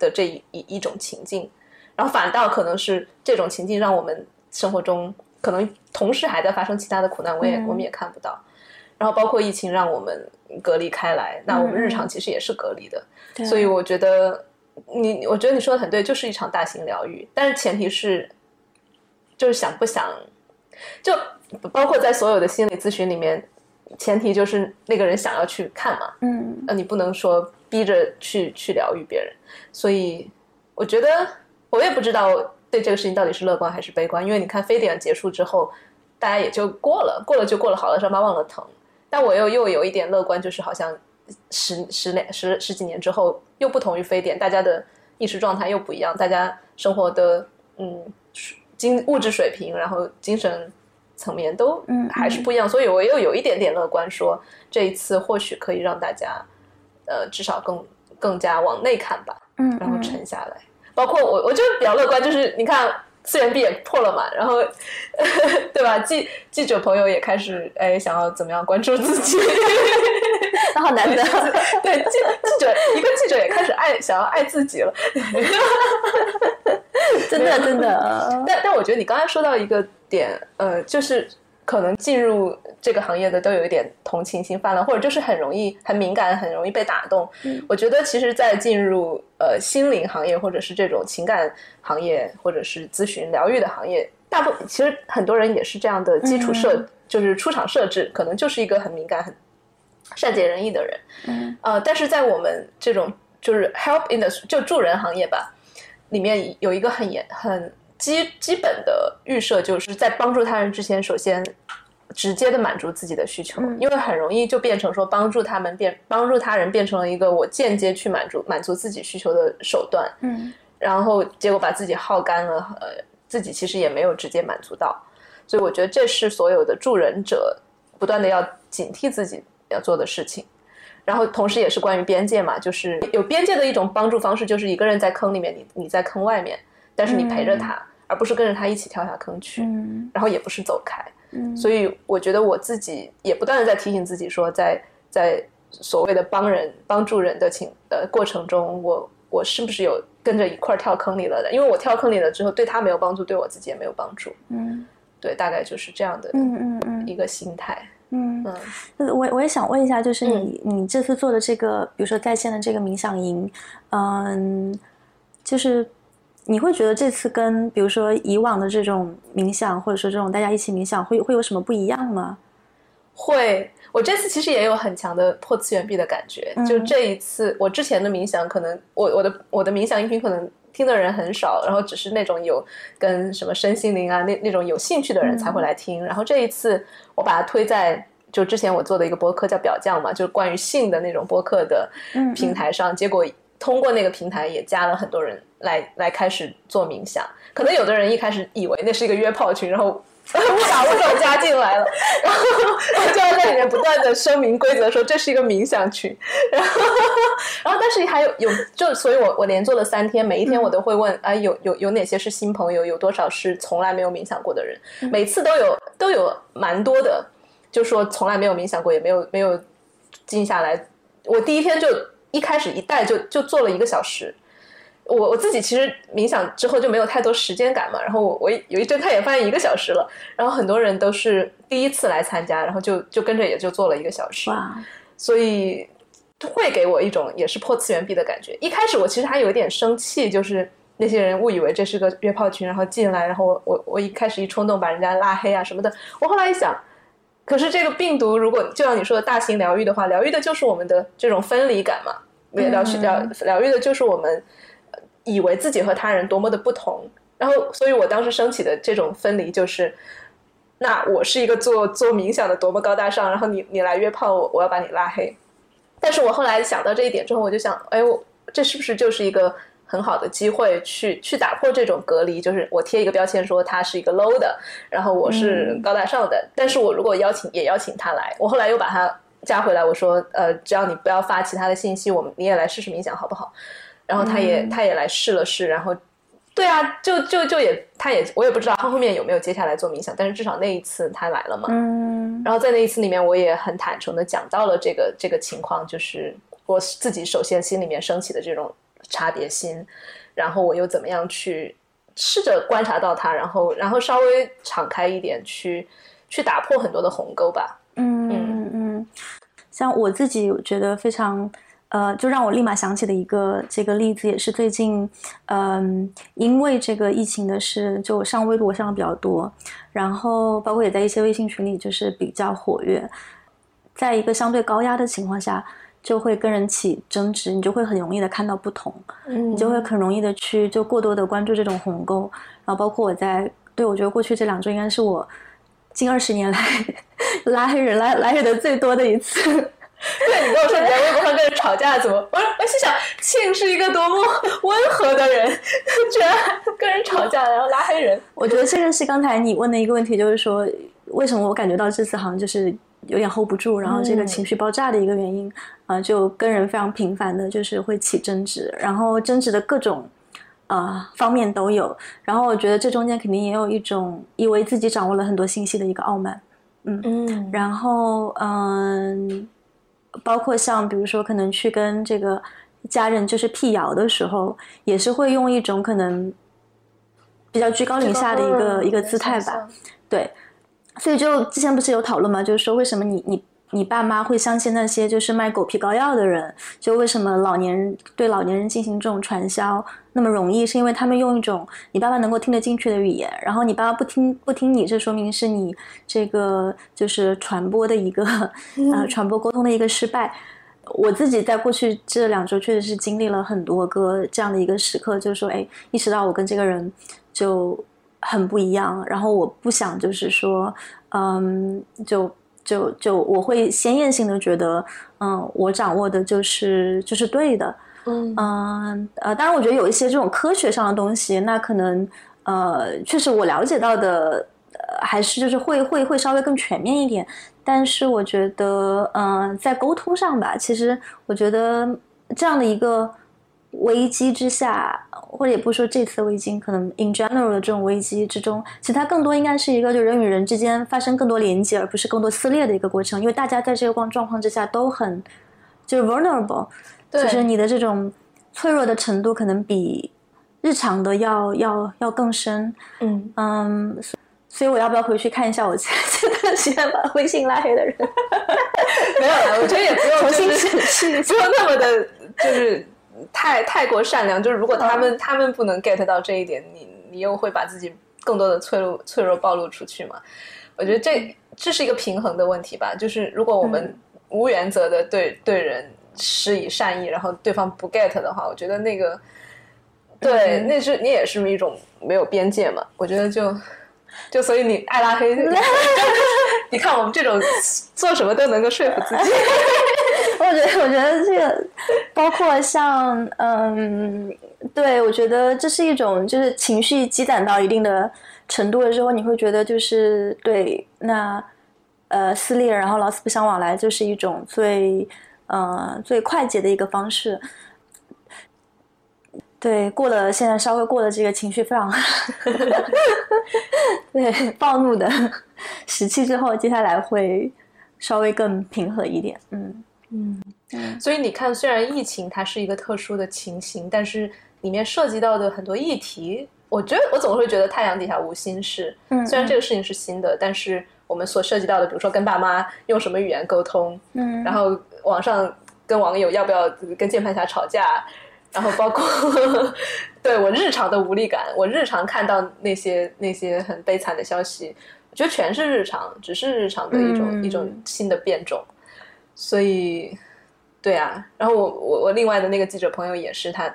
的这一一一种情境，然后反倒可能是这种情境让我们生活中可能同时还在发生其他的苦难，我也、嗯。我们也看不到。然后包括疫情让我们隔离开来，那我们日常其实也是隔离的。对。所以我觉得你，我觉得你说的很对，就是一场大型疗愈，但是前提是，就是想不想，就包括在所有的心理咨询里面，前提就是那个人想要去看嘛，嗯。那，你不能说逼着去去疗愈别人，所以我觉得我也不知道对这个事情到底是乐观还是悲观，因为你看非典结束之后，大家也就过了，过了就过了，好了，伤疤忘了疼。但我又又有一点乐观，就是好像十十年十十几年之后，又不同于非典，大家的意识状态又不一样，大家生活的嗯精物质水平，然后精神层面都嗯还是不一样，所以我又有一点点乐观，说这一次或许可以让大家呃至少更更加往内看吧，嗯，然后嗯沉下来。包括我，我就比较乐观，就是你看次元壁也破了嘛，然后 对吧？记记者朋友也开始哎想要怎么样关注自己，那好难得，对记记者一个记者也开始爱想要爱自己了。真 的真的，但但我觉得你刚才说到一个点，呃，就是可能进入这个行业的都有一点同情心泛滥，或者就是很容易很敏感，很容易被打动。嗯我觉得其实，在进入呃心灵行业，或者是这种情感行业，或者是咨询疗愈的行业，大部其实很多人也是这样的基础设，嗯就是出厂设置，可能就是一个很敏感、很善解人意的人。嗯呃，但是在我们这种就是 help industry 就助人行业吧，里面有一个很严很基基本的预设，就是在帮助他人之前，首先直接的满足自己的需求，嗯。因为很容易就变成说帮助他们变帮助他人变成了一个我间接去满足满足自己需求的手段，嗯。然后结果把自己耗干了，呃，自己其实也没有直接满足到，所以我觉得这是所有的助人者不断的要警惕自己要做的事情。然后同时也是关于边界嘛，就是有边界的一种帮助方式，就是一个人在坑里面，你你在坑外面，但是你陪着他，而不是跟着他一起跳下坑去，嗯然后也不是走开。嗯，所以我觉得我自己也不断的在提醒自己说在，在所谓的帮人帮助人的情呃过程中，我我是不是有跟着一块儿跳坑里了的？因为我跳坑里了之后，对他没有帮助，对我自己也没有帮助。嗯对，大概就是这样的嗯嗯一个心态。嗯，我我也想问一下，就是你、你这次做的这个，比如说在线的这个冥想营，嗯，就是你会觉得这次跟比如说以往的这种冥想，或者说这种大家一起冥想，会会有什么不一样吗？会，我这次其实也有很强的破次元壁的感觉。嗯就这一次，我之前的冥想，可能我我的我的冥想音频可能听的人很少，然后只是那种有跟什么身心灵啊那那种有兴趣的人才会来听。然后这一次，我把它推在就之前我做的一个播客叫表匠嘛，就是关于性的那种播客的嗯平台上，结果通过那个平台也加了很多人来来开始做冥想。可能有的人一开始以为那是一个约炮群，然后误打误撞加进来了，然后我就要在里面不断的声明规则，说这是一个冥想群，然后然后但是还有有就所以我我连做了三天，每一天我都会问，哎、有有有哪些是新朋友，有多少是从来没有冥想过的人，每次都有都有蛮多的，就说从来没有冥想过，也没有没有静下来。我第一天就一开始一带就就做了一个小时，我我自己其实冥想之后就没有太多时间感嘛，然后我我有一睁开眼发现一个小时了，然后很多人都是第一次来参加，然后就就跟着也就做了一个小时，哇，所以会给我一种也是破次元壁的感觉。一开始我其实还有一点生气，就是那些人误以为这是个约炮群，然后进来，然后我我我一开始一冲动把人家拉黑啊什么的。我后来一想，可是这个病毒如果就像你说的大型疗愈的话，疗愈的就是我们的这种分离感嘛，疗愈疗疗愈的就是我们呃以为自己和他人多么的不同。然后，所以我当时升起的这种分离就是。那我是一个做做冥想的多么高大上，然后你你来约炮，我我要把你拉黑。但是我后来想到这一点之后，我就想，哎，我这是不是就是一个很好的机会去去打破这种隔离？就是我贴一个标签说他是一个 low 的，然后我是高大上的。但是我如果邀请也邀请他来，我后来又把他加回来，我说，呃，只要你不要发其他的信息，我们你也来试试冥想好不好？然后他也、他也来试了试，然后。对啊，就就就也，他也我也不知道他后面有没有接下来做冥想，但是至少那一次他来了嘛。嗯然后在那一次里面，我也很坦诚的讲到了这个这个情况，就是我自己首先心里面升起的这种差别心，然后我又怎么样去试着观察到它，然后然后稍微敞开一点，去去打破很多的鸿沟吧。嗯嗯嗯，像我自己，我觉得非常。呃，就让我立马想起的一个这个例子，也是最近，嗯，因为这个疫情的事，就上微博上的比较多，然后包括也在一些微信群里，就是比较活跃。在一个相对高压的情况下，就会跟人起争执，你就会很容易的看到不同，嗯你就会很容易的去就过多的关注这种鸿沟。然后包括我在，对我觉得过去这两周应该是我近二十年来 拉黑人拉拉黑的最多的一次。对你跟我说你在微博上跟人吵架怎么？我我心想，庆是一个多么温和的人，居然跟人吵架，然后拉黑人。我觉得这个是刚才你问的一个问题，就是说为什么我感觉到这次好像就是有点 hold 不住，然后这个情绪爆炸的一个原因啊、呃就跟人非常频繁的就是会起争执，然后争执的各种呃方面都有，然后我觉得这中间肯定也有一种以为自己掌握了很多信息的一个傲慢，嗯然后嗯，包括像比如说可能去跟这个家人就是辟谣的时候，也是会用一种可能比较居高临下的一个一个姿态吧。。对，所以就之前不是有讨论嘛，就是说为什么你你你爸妈会相信那些就是卖狗皮膏药的人？就为什么老年人对老年人进行这种传销那么容易？是因为他们用一种你爸爸能够听得进去的语言，然后你爸爸不听不听你，这说明是你这个就是传播的一个呃传播沟通的一个失败。我自己在过去这两周确实是经历了很多个这样的一个时刻，就是说，哎，意识到我跟这个人就很不一样，然后我不想就是说，嗯，就就就我会先验性的觉得，嗯，我掌握的就是就是对的，嗯嗯呃，当然我觉得有一些这种科学上的东西，那可能呃，确实我了解到的，呃，还是就是会会会稍微更全面一点。但是我觉得，嗯、在沟通上吧，其实我觉得这样的一个危机之下，或者也不说这次危机，可能 in general 的这种危机之中，其实它更多应该是一个就人与人之间发生更多连接，而不是更多撕裂的一个过程。因为大家在这个状状况之下都很就是 vulnerable，对就是你的这种脆弱的程度可能比日常的要要要更深。嗯，嗯，所所以我要不要回去看一下我前这段时间把微信拉黑的人，没有啦，我觉得也不用重新就是审视不？用那么的，就是太太过善良。就是如果他们、他们不能 get 到这一点，你你又会把自己更多的脆弱脆弱暴露出去嘛？我觉得这这是一个平衡的问题吧。就是如果我们无原则的对对人施以善意，然后对方不 get 的话，我觉得那个对，嗯那是你也是一种没有边界嘛。我觉得就就所以你爱拉黑，你看我们这种做什么都能够说服自己。我觉得，我觉得这个包括像，嗯，对我觉得这是一种就是情绪积攒到一定的程度的时候，你会觉得就是对那呃撕裂，然后老死不相往来，就是一种最呃最快捷的一个方式。对，过了现在稍微过了这个情绪非常对暴怒的时期之后，接下来会稍微更平和一点。嗯。所以你看，虽然疫情它是一个特殊的情形，但是里面涉及到的很多议题，我觉得我总会觉得太阳底下无心事。嗯虽然这个事情是新的，但是我们所涉及到的，比如说跟爸妈用什么语言沟通，嗯，然后网上跟网友要不要跟键盘侠吵架，然后包括 对我日常的无力感，我日常看到那些那些很悲惨的消息，我觉得全是日常，只是日常的一种、嗯一种新的变种，所以对啊，然后我我我另外的那个记者朋友也是，他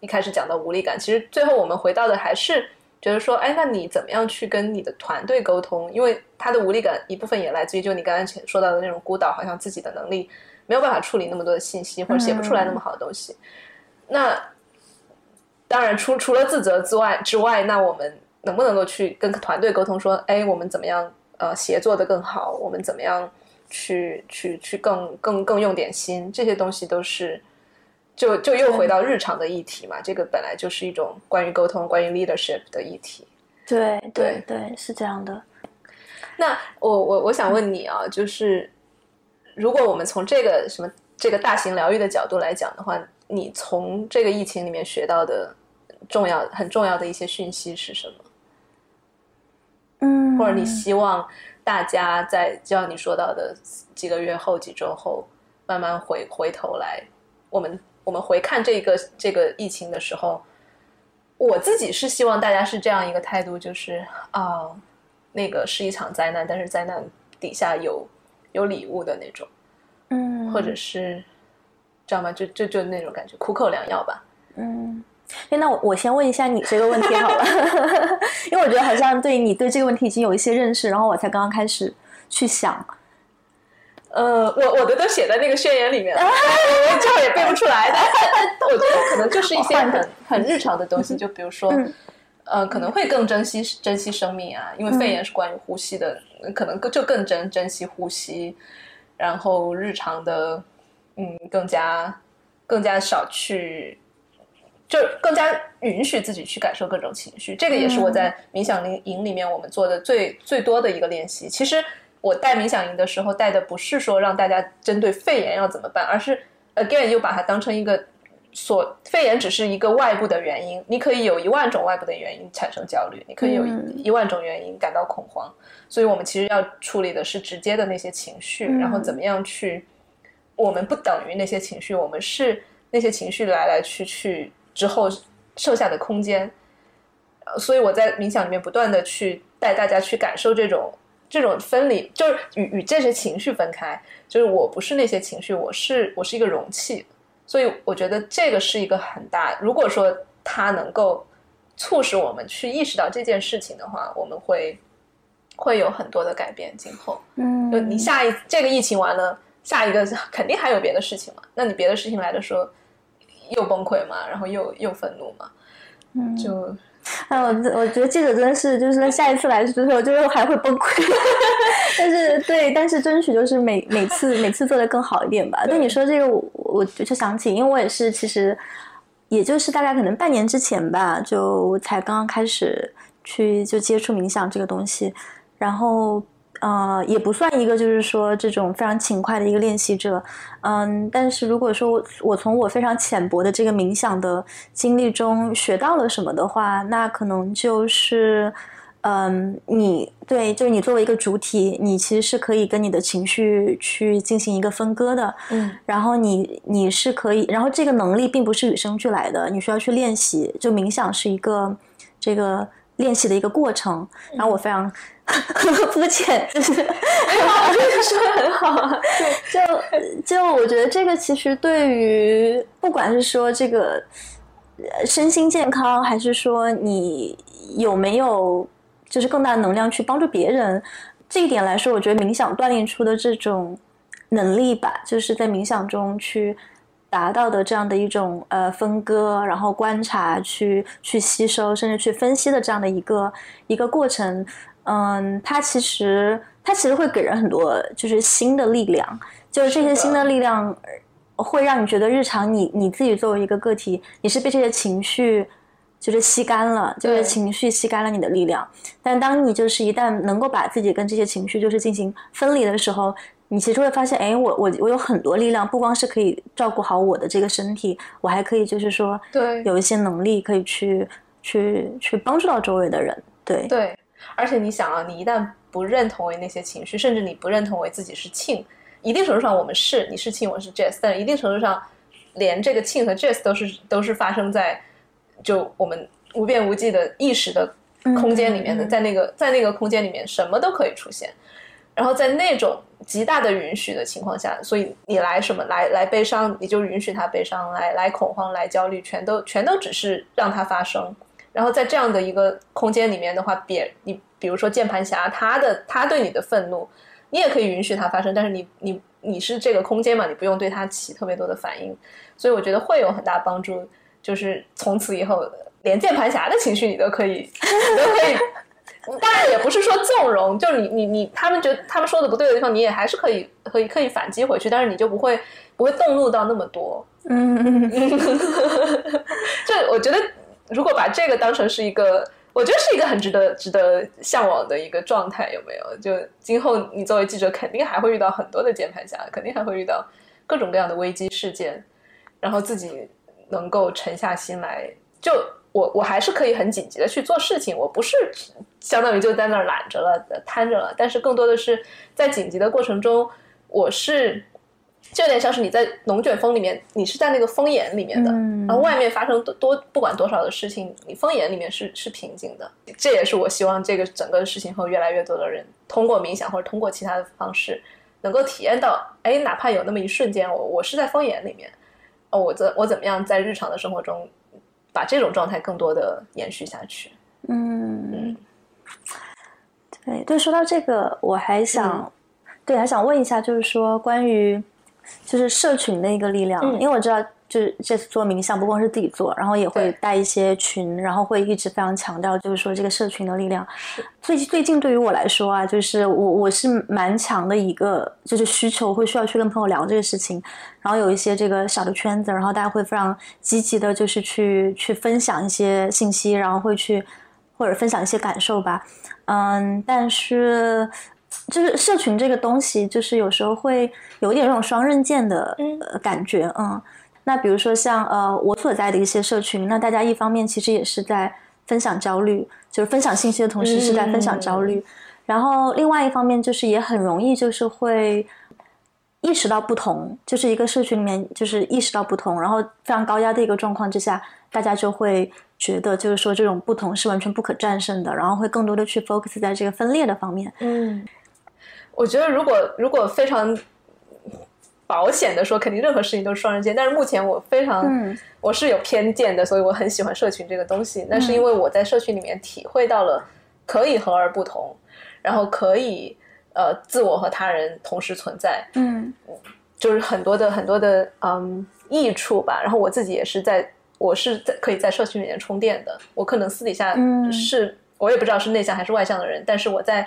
一开始讲到无力感，其实最后我们回到的还是觉得说，哎，那你怎么样去跟你的团队沟通？因为他的无力感一部分也来自于就你刚刚前说到的那种孤岛，好像自己的能力没有办法处理那么多的信息，或者写不出来那么好的东西。那当然除除了自责之外之外，那我们能不能够去跟团队沟通说，哎，我们怎么样呃协作的更好？我们怎么样去去去更更更用点心？这些东西都是就就又回到日常的议题嘛，这个本来就是一种关于沟通、关于 leadership 的议题。对对对对，是这样的。那我我我想问你啊，就是如果我们从这个什么这个大型疗愈的角度来讲的话，你从这个疫情里面学到的重要很重要的一些讯息是什么？嗯，或者你希望大家在就像你说到的几个月后、几周后，慢慢回回头来，我们我们回看这个这个疫情的时候，我自己是希望大家是这样一个态度，就是啊，那个是一场灾难，但是灾难底下有有礼物的那种，嗯，或者是知道吗？就就就那种感觉，苦口良药吧。嗯，哎，那我我先问一下你这个问题好了，因为我觉得好像对你对这个问题已经有一些认识，然后我才刚刚开始去想。呃，我我的都写在那个宣言里面了，我这会也背不出来的。我觉得可能就是一些很很日常的东西，就比如说，嗯呃，可能会更珍惜珍惜生命啊，因为肺炎是关于呼吸的，可能更就更珍珍惜呼吸，然后日常的，嗯，更加更加少去。就更加允许自己去感受各种情绪，这个也是我在冥想营营里面我们做的最最多的一个练习。其实我带冥想营的时候带的不是说让大家针对肺炎要怎么办，而是 again 又把它当成一个所肺炎只是一个外部的原因，你可以有一万种外部的原因产生焦虑，你可以有嗯。一万种原因感到恐慌，所以我们其实要处理的是直接的那些情绪，嗯。然后怎么样去，我们不等于那些情绪，我们是那些情绪来来去去之后剩下的空间。呃所以我在冥想里面不断的去带大家去感受这种这种分离，就是与与这些情绪分开，就是我不是那些情绪，我是我是一个容器。所以我觉得这个是一个很大，如果说它能够促使我们去意识到这件事情的话，我们会会有很多的改变。今后，嗯就你下一这个疫情完了，下一个肯定还有别的事情嘛？那你别的事情来的时候又崩溃嘛，然后又又愤怒嘛，嗯就哎，我我觉得记者真的是，就是下一次来的时候，就是还会崩溃。但是对，但是争取就是每每次每次做的更好一点吧。对你说这个，我我就想起，因为我也是，其实也就是大概可能半年之前吧，就才刚刚开始去就接触冥想这个东西，然后。呃，也不算一个，就是说这种非常勤快的一个练习者，嗯，但是如果说我我从我非常浅薄的这个冥想的经历中学到了什么的话，那可能就是，嗯，你对，就是你作为一个主体，你其实是可以跟你的情绪去进行一个分割的，嗯。然后你你是可以，然后这个能力并不是与生俱来的，你需要去练习，就冥想是一个这个练习的一个过程，然后我非常。肤浅，就是没有，我觉得说的很好啊。就就我觉得这个其实对于不管是说这个呃身心健康，还是说你有没有就是更大的能量去帮助别人，这一点来说，我觉得冥想锻炼出的这种能力吧，就是在冥想中去达到的这样的一种呃分割，然后观察、去去吸收，甚至去分析的这样的一个一个过程。嗯，它其实它其实会给人很多就是新的力量，就是这些新的力量呃会让你觉得日常你你自己作为一个个体，你是被这些情绪就是吸干了，就是情绪吸干了你的力量。但当你就是一旦能够把自己跟这些情绪就是进行分离的时候，你其实会发现，哎，我我我有很多力量，不光是可以照顾好我的这个身体，我还可以就是说对有一些能力可以去去去帮助到周围的人。对，对，而且你想啊，你一旦不认同为那些情绪，甚至你不认同为自己是庆，一定程度上我们是你是庆，我是 Jazz，但是一定程度上，连这个庆和 Jazz 都是都是发生在就我们无边无际的意识的空间里面的，在那个在那个空间里面，什么都可以出现。然后在那种极大的允许的情况下，所以你来什么来来悲伤，你就允许他悲伤；来来恐慌，来焦虑，全都全都只是让它发生。然后在这样的一个空间里面的话，别你比如说键盘侠，他的他对你的愤怒，你也可以允许它发生，但是你你你是这个空间嘛，你不用对他起特别多的反应。所以我觉得会有很大帮助，就是从此以后连键盘侠的情绪你都可以，你都可以。当然也不是说纵容，就是你你你，他们觉得他们说的不对的地方，你也还是可以可以可以反击回去，但是你就不会不会动怒到那么多。嗯，这我觉得，如果把这个当成是一个，我觉得是一个很值得值得向往的一个状态，有没有？就今后你作为记者，肯定还会遇到很多的键盘侠，肯定还会遇到各种各样的危机事件，然后自己能够沉下心来，就我我还是可以很紧急的去做事情，我不是相当于就在那儿懒着了、瘫着了，但是更多的是在紧急的过程中，我是。就有点像是你在龙卷风里面，你是在那个风眼里面的，嗯然后外面发生多多不管多少的事情，你风眼里面是是平静的。这也是我希望这个整个事情后越来越多的人通过冥想或者通过其他的方式，能够体验到，哎，哪怕有那么一瞬间，我我是在风眼里面，哦，我怎我怎么样在日常的生活中把这种状态更多的延续下去。嗯，对对，说到这个，我还想，嗯对，还想问一下，就是说关于就是社群的一个力量，嗯因为我知道，就是这次做冥想不光是自己做，然后也会带一些群，然后会一直非常强调，就是说这个社群的力量。最最近对于我来说啊，就是我我是蛮强的一个就是需求，会需要去跟朋友聊这个事情，然后有一些这个小的圈子，然后大家会非常积极的，就是去去分享一些信息，然后会去或者分享一些感受吧。嗯，但是就是社群这个东西，就是有时候会有一点这种双刃剑的嗯呃感觉，嗯。那比如说像呃我所在的一些社群，那大家一方面其实也是在分享焦虑，就是分享信息的同时是在分享焦虑，然后另外一方面就是也很容易就是会意识到不同，就是一个社群里面就是意识到不同，然后非常高压的一个状况之下，大家就会觉得就是说这种不同是完全不可战胜的，然后会更多的去 focus 在这个分裂的方面。嗯，我觉得如果如果非常保险的说，肯定任何事情都是双刃剑。但是目前我非常、嗯我是有偏见的，所以我很喜欢社群这个东西。那是因为我在社群里面体会到了可以和而不同，然后可以呃自我和他人同时存在，嗯就是很多的很多的嗯益处吧。然后我自己也是在，我是在可以在社群里面充电的。我可能私底下嗯是、我也不知道是内向还是外向的人，但是我在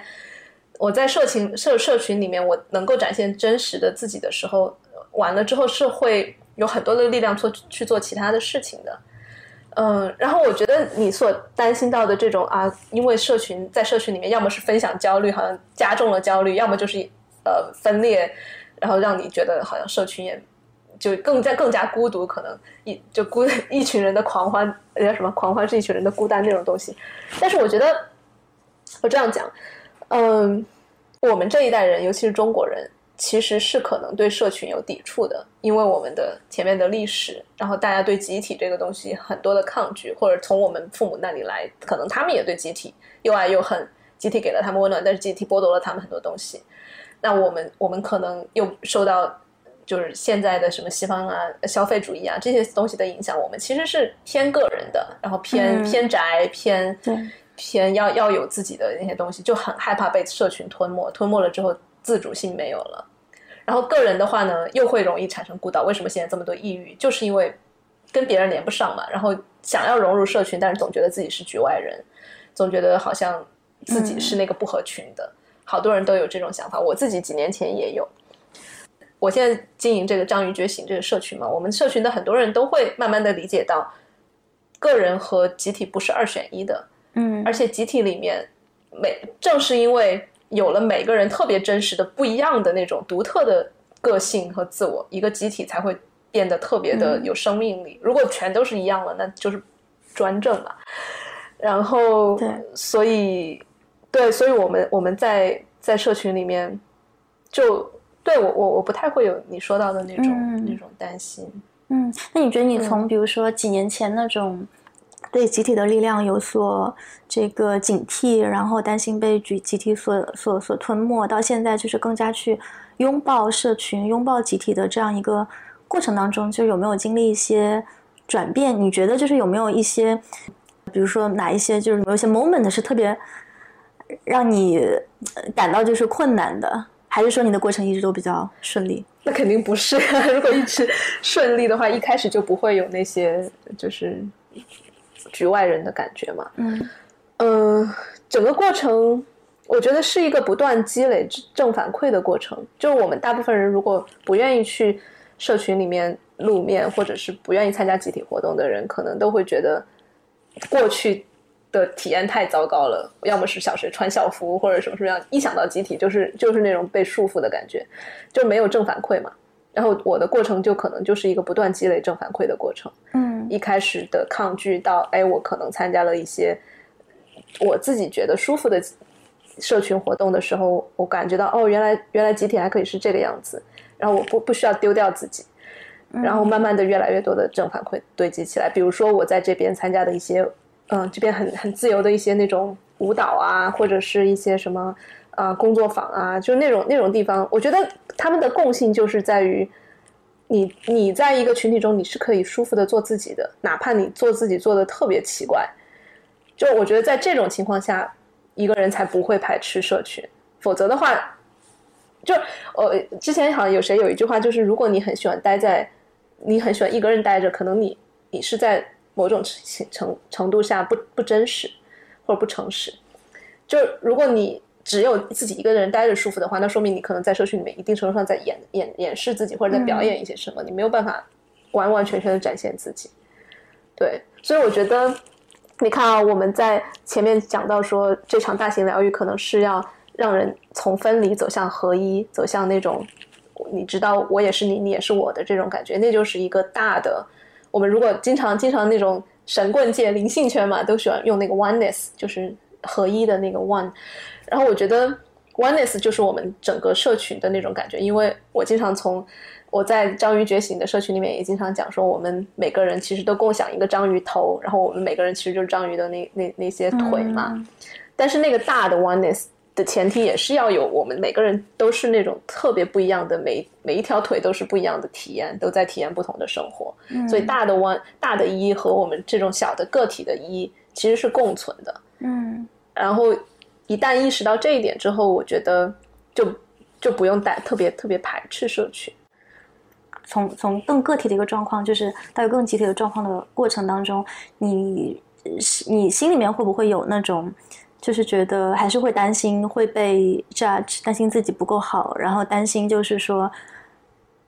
我在社群社社群里面，我能够展现真实的自己的时候，完了之后是会有很多的力量做去做其他的事情的。嗯，然后我觉得你所担心到的这种啊，因为社群在社群里面，要么是分享焦虑，好像加重了焦虑，要么就是呃分裂，然后让你觉得好像社群也就更加更加孤独，可能一就孤 一群人的狂欢，人家什么狂欢是一群人的孤单那种东西。但是我觉得我这样讲，嗯，我们这一代人，尤其是中国人，其实是可能对社群有抵触的，因为我们的前面的历史，然后大家对集体这个东西很多的抗拒，或者从我们父母那里来，可能他们也对集体又爱又恨，集体给了他们温暖，但是集体剥夺了他们很多东西。那我们我们可能又受到就是现在的什么西方啊消费主义啊这些东西的影响，我们其实是偏个人的，然后偏、嗯偏宅偏对偏要要有自己的那些东西，就很害怕被社群吞没，吞没了之后自主性没有了。然后个人的话呢，又会容易产生孤岛。为什么现在这么多抑郁？就是因为跟别人连不上嘛，然后想要融入社群，但是总觉得自己是局外人，总觉得好像自己是那个不合群的。好多人都有这种想法，我自己几年前也有。我现在经营这个章鱼觉醒这个社群嘛，我们社群的很多人都会慢慢的理解到，个人和集体不是二选一的，嗯而且集体里面每正是因为有了每个人特别真实的、不一样的那种独特的个性和自我，一个集体才会变得特别的嗯有生命力。如果全都是一样了，那就是专政嘛。然后对，所以对，所以我们我们在在社群里面就。对我我我不太会有你说到的那种、嗯那种担心，嗯，那你觉得你从比如说几年前那种对集体的力量有所这个警惕，然后担心被集集体所所所吞没，到现在就是更加去拥抱社群、拥抱集体的这样一个过程当中，就有没有经历一些转变？你觉得就是有没有一些，比如说哪一些就是有一些 moment 是特别让你感到就是困难的？还是说你的过程一直都比较顺利？那肯定不是。如果一直顺利的话，一开始就不会有那些就是局外人的感觉嘛。嗯嗯，整个过程我觉得是一个不断积累正反馈的过程。就我们大部分人如果不愿意去社群里面露面，或者是不愿意参加集体活动的人，可能都会觉得过去的体验太糟糕了。要么是小学穿校服，或者什么什么样，一想到集体就是就是那种被束缚的感觉，就没有正反馈嘛。然后我的过程就可能就是一个不断积累正反馈的过程。嗯一开始的抗拒到，哎，我可能参加了一些我自己觉得舒服的社群活动的时候，我感觉到哦，原来原来集体还可以是这个样子，然后我不不需要丢掉自己，然后慢慢的越来越多的正反馈堆积起来。比如说我在这边参加的一些，嗯、这边很很自由的一些那种舞蹈啊，或者是一些什么啊、工作坊啊，就那种那种地方，我觉得他们的共性就是在于。你你在一个群体中，你是可以舒服的做自己的，哪怕你做自己做的特别奇怪。就我觉得在这种情况下，一个人才不会排斥社群，否则的话，就呃之前好像有谁有一句话，就是如果你很喜欢待在，你很喜欢一个人待着，可能你你是在某种程程程度下不不真实或者不诚实。就如果你只有自己一个人待着舒服的话，那说明你可能在社区里面一定程度上在掩掩掩饰自己，或者在表演一些什么，你没有办法完完全全的展现自己。对，所以我觉得，你看啊，我们在前面讲到说，这场大型疗愈可能是要让人从分离走向合一，走向那种你知道我也是你，你也是我的这种感觉，那就是一个大的。我们如果经常经常那种神棍界灵性圈嘛，都喜欢用那个 oneness，就是合一的那个 one。然后我觉得 oneness 就是我们整个社群的那种感觉，因为我经常从我在章鱼觉醒的社群里面也经常讲说，我们每个人其实都共享一个章鱼头，然后我们每个人其实就是章鱼的那那那些腿嘛。但是那个大的 oneness 的前提也是要有我们每个人都是那种特别不一样的，每每一条腿都是不一样的体验，都在体验不同的生活。所以大的 one 大的一和我们这种小的个体的一其实是共存的。嗯然后一旦意识到这一点之后，我觉得就就不用带特别特别排斥社群。从从更个体的一个状况，就是到一个更集体的状况的过程当中，你你心里面会不会有那种，就是觉得还是会担心会被 judge，担心自己不够好，然后担心就是说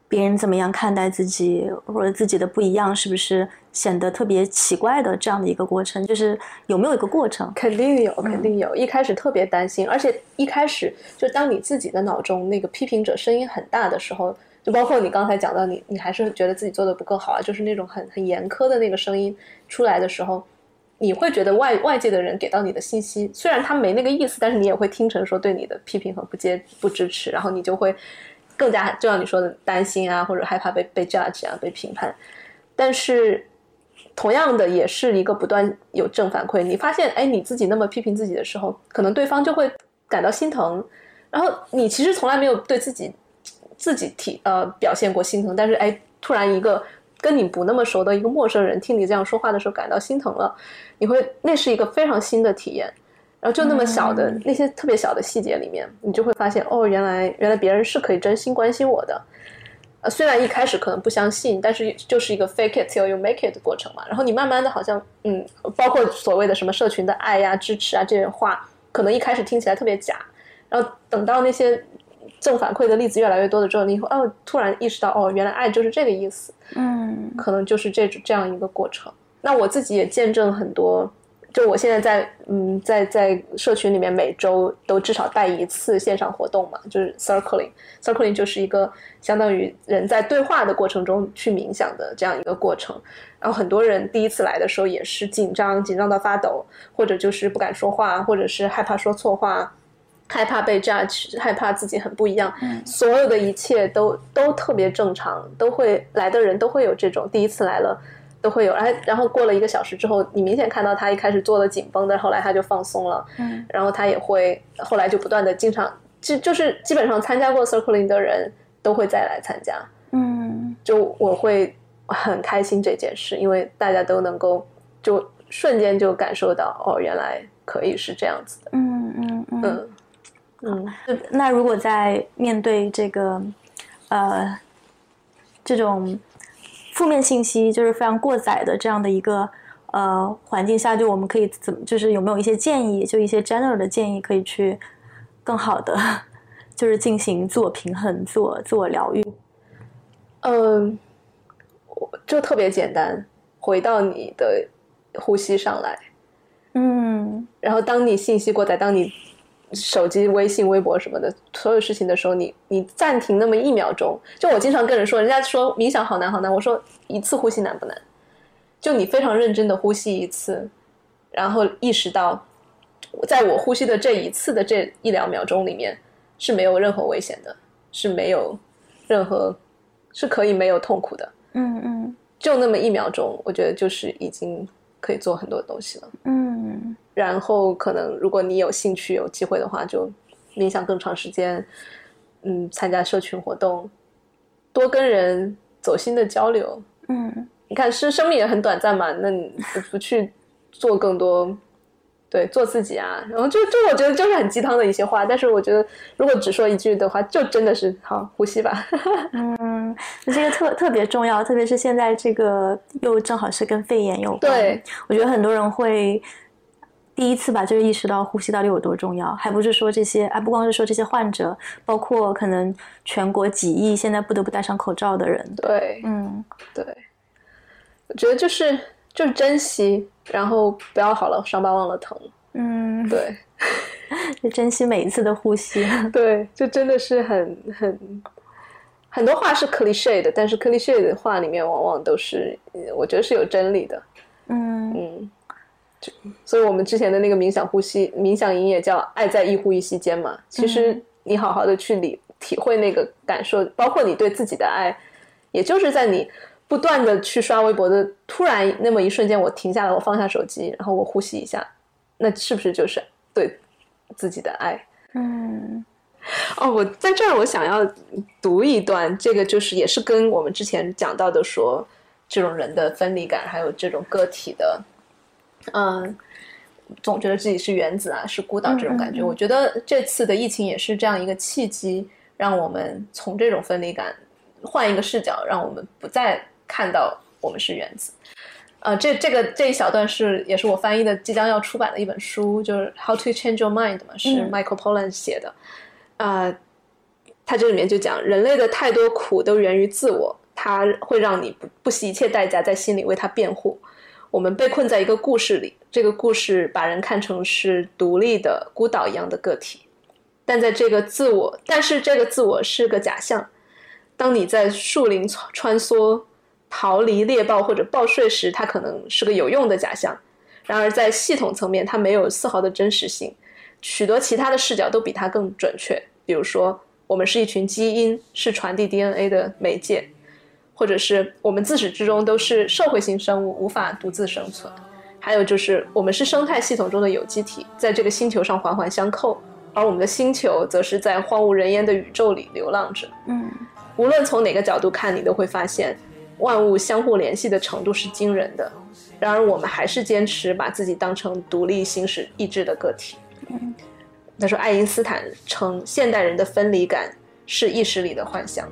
别人怎么样看待自己，或者自己的不一样是不是显得特别奇怪的这样的一个过程，就是有没有一个过程？肯定有，肯定有。一开始特别担心，而且一开始就当你自己的脑中那个批评者声音很大的时候，就包括你刚才讲到你，你还是觉得自己做的不够好啊，就是那种很很严苛的那个声音出来的时候，你会觉得外外界的人给到你的信息，虽然他没那个意思，但是你也会听成说对你的批评和不接不支持，然后你就会更加就像你说的担心啊，或者害怕被被 judge 啊，被评判。但是同样的，也是一个不断有正反馈。你发现，哎，你自己那么批评自己的时候，可能对方就会感到心疼。然后你其实从来没有对自己自己体呃表现过心疼，但是哎，突然一个跟你不那么熟的一个陌生人听你这样说话的时候感到心疼了，你会那是一个非常新的体验。然后就那么小的、那些特别小的细节里面，你就会发现，哦，原来原来别人是可以真心关心我的。呃，虽然一开始可能不相信，但是就是一个 fake it till you make it 的过程嘛。然后你慢慢的，好像嗯，包括所谓的什么社群的爱呀、支持啊这些话，可能一开始听起来特别假，然后等到那些正反馈的例子越来越多的之后，你会哦，突然意识到哦，原来爱就是这个意思，嗯可能就是这这样一个过程。那我自己也见证很多。就我现在在嗯，在在社群里面每周都至少带一次线上活动嘛，就是 circling，circling 就是一个相当于人在对话的过程中去冥想的这样一个过程。然后很多人第一次来的时候也是紧张，紧张到发抖，或者就是不敢说话，或者是害怕说错话，害怕被 judge，害怕自己很不一样。所有的一切都都特别正常，都会来的人都会有这种第一次来了。都会有，哎，然后过了一个小时之后，你明显看到他一开始做的紧绷的，后来他就放松了，嗯，然后他也会后来就不断的经常，就就是基本上参加过 circling 的人都会再来参加，嗯。就我会很开心这件事，因为大家都能够就瞬间就感受到，哦，原来可以是这样子的，嗯嗯嗯。嗯。那如果在面对这个呃这种负面信息就是非常过载的这样的一个呃环境下，就我们可以怎么就是有没有一些建议，就一些 general 的建议，可以去更好的就是进行自我平衡、自我自我疗愈。嗯，我就特别简单，回到你的呼吸上来，嗯然后当你信息过载，当你手机、微信、微博什么的所有事情的时候，你你暂停那么一秒钟。就我经常跟人说，人家说冥想好难好难，我说一次呼吸难不难？就你非常认真的呼吸一次，然后意识到，在我呼吸的这一次的这一两秒钟里面是没有任何危险的，是没有任何是可以没有痛苦的。嗯嗯就那么一秒钟，我觉得就是已经可以做很多东西了。嗯然后可能如果你有兴趣、有机会的话，就冥想更长时间，嗯，参加社群活动，多跟人走心的交流。嗯你看，生生命也很短暂嘛，那你不不去做更多，对，做自己啊。然后就就我觉得就是很鸡汤的一些话，但是我觉得如果只说一句的话，就真的是好呼吸吧。嗯，这个特特别重要，特别是现在这个又正好是跟肺炎有关。对，我觉得很多人会第一次吧，就是意识到呼吸到底有多重要，还不是说这些，还不光是说这些患者，包括可能全国几亿现在不得不戴上口罩的人。对嗯对，我觉得就是就是珍惜，然后不要好了伤疤忘了疼。嗯，对。就珍惜每一次的呼吸。对，就真的是很很很多话是 cliche 的，但是 cliche 的话里面往往都是，呃我觉得是有真理的。嗯嗯，就所以我们之前的那个冥想呼吸、冥想营也叫“爱在一呼一吸间”嘛。其实你好好的去理体会那个感受，包括你对自己的爱，也就是在你不断的去刷微博的突然那么一瞬间，我停下来，我放下手机，然后我呼吸一下，那是不是就是对自己的爱？嗯哦，我在这儿我想要读一段，这个就是也是跟我们之前讲到的说这种人的分离感，还有这种个体的，嗯，总觉得自己是原子啊，是孤岛这种感觉。嗯嗯嗯我觉得这次的疫情也是这样一个契机，让我们从这种分离感换一个视角，让我们不再看到我们是原子。呃，这这个这一小段是也是我翻译的即将要出版的一本书，就是《How to Change Your Mind》嘛，是嗯 Michael Pollan 写的。啊，他这里面就讲，人类的太多苦都源于自我，它会让你不不惜一切代价在心里为它辩护。我们被困在一个故事里，这个故事把人看成是独立的孤岛一样的个体，但在这个自我，但是这个自我是个假象。当你在树林穿梭、逃离猎豹或者报税时，它可能是个有用的假象。然而在系统层面，它没有丝毫的真实性。许多其他的视角都比它更准确，比如说，我们是一群基因，是传递 DNA 的媒介，或者是我们自始至终都是社会性生物，无法独自生存。还有就是，我们是生态系统中的有机体，在这个星球上环环相扣，而我们的星球则是在荒无人烟的宇宙里流浪着。嗯无论从哪个角度看，你都会发现，万物相互联系的程度是惊人的。然而，我们还是坚持把自己当成独立行使意志的个体。他说，爱因斯坦称现代人的分离感是意识里的幻想。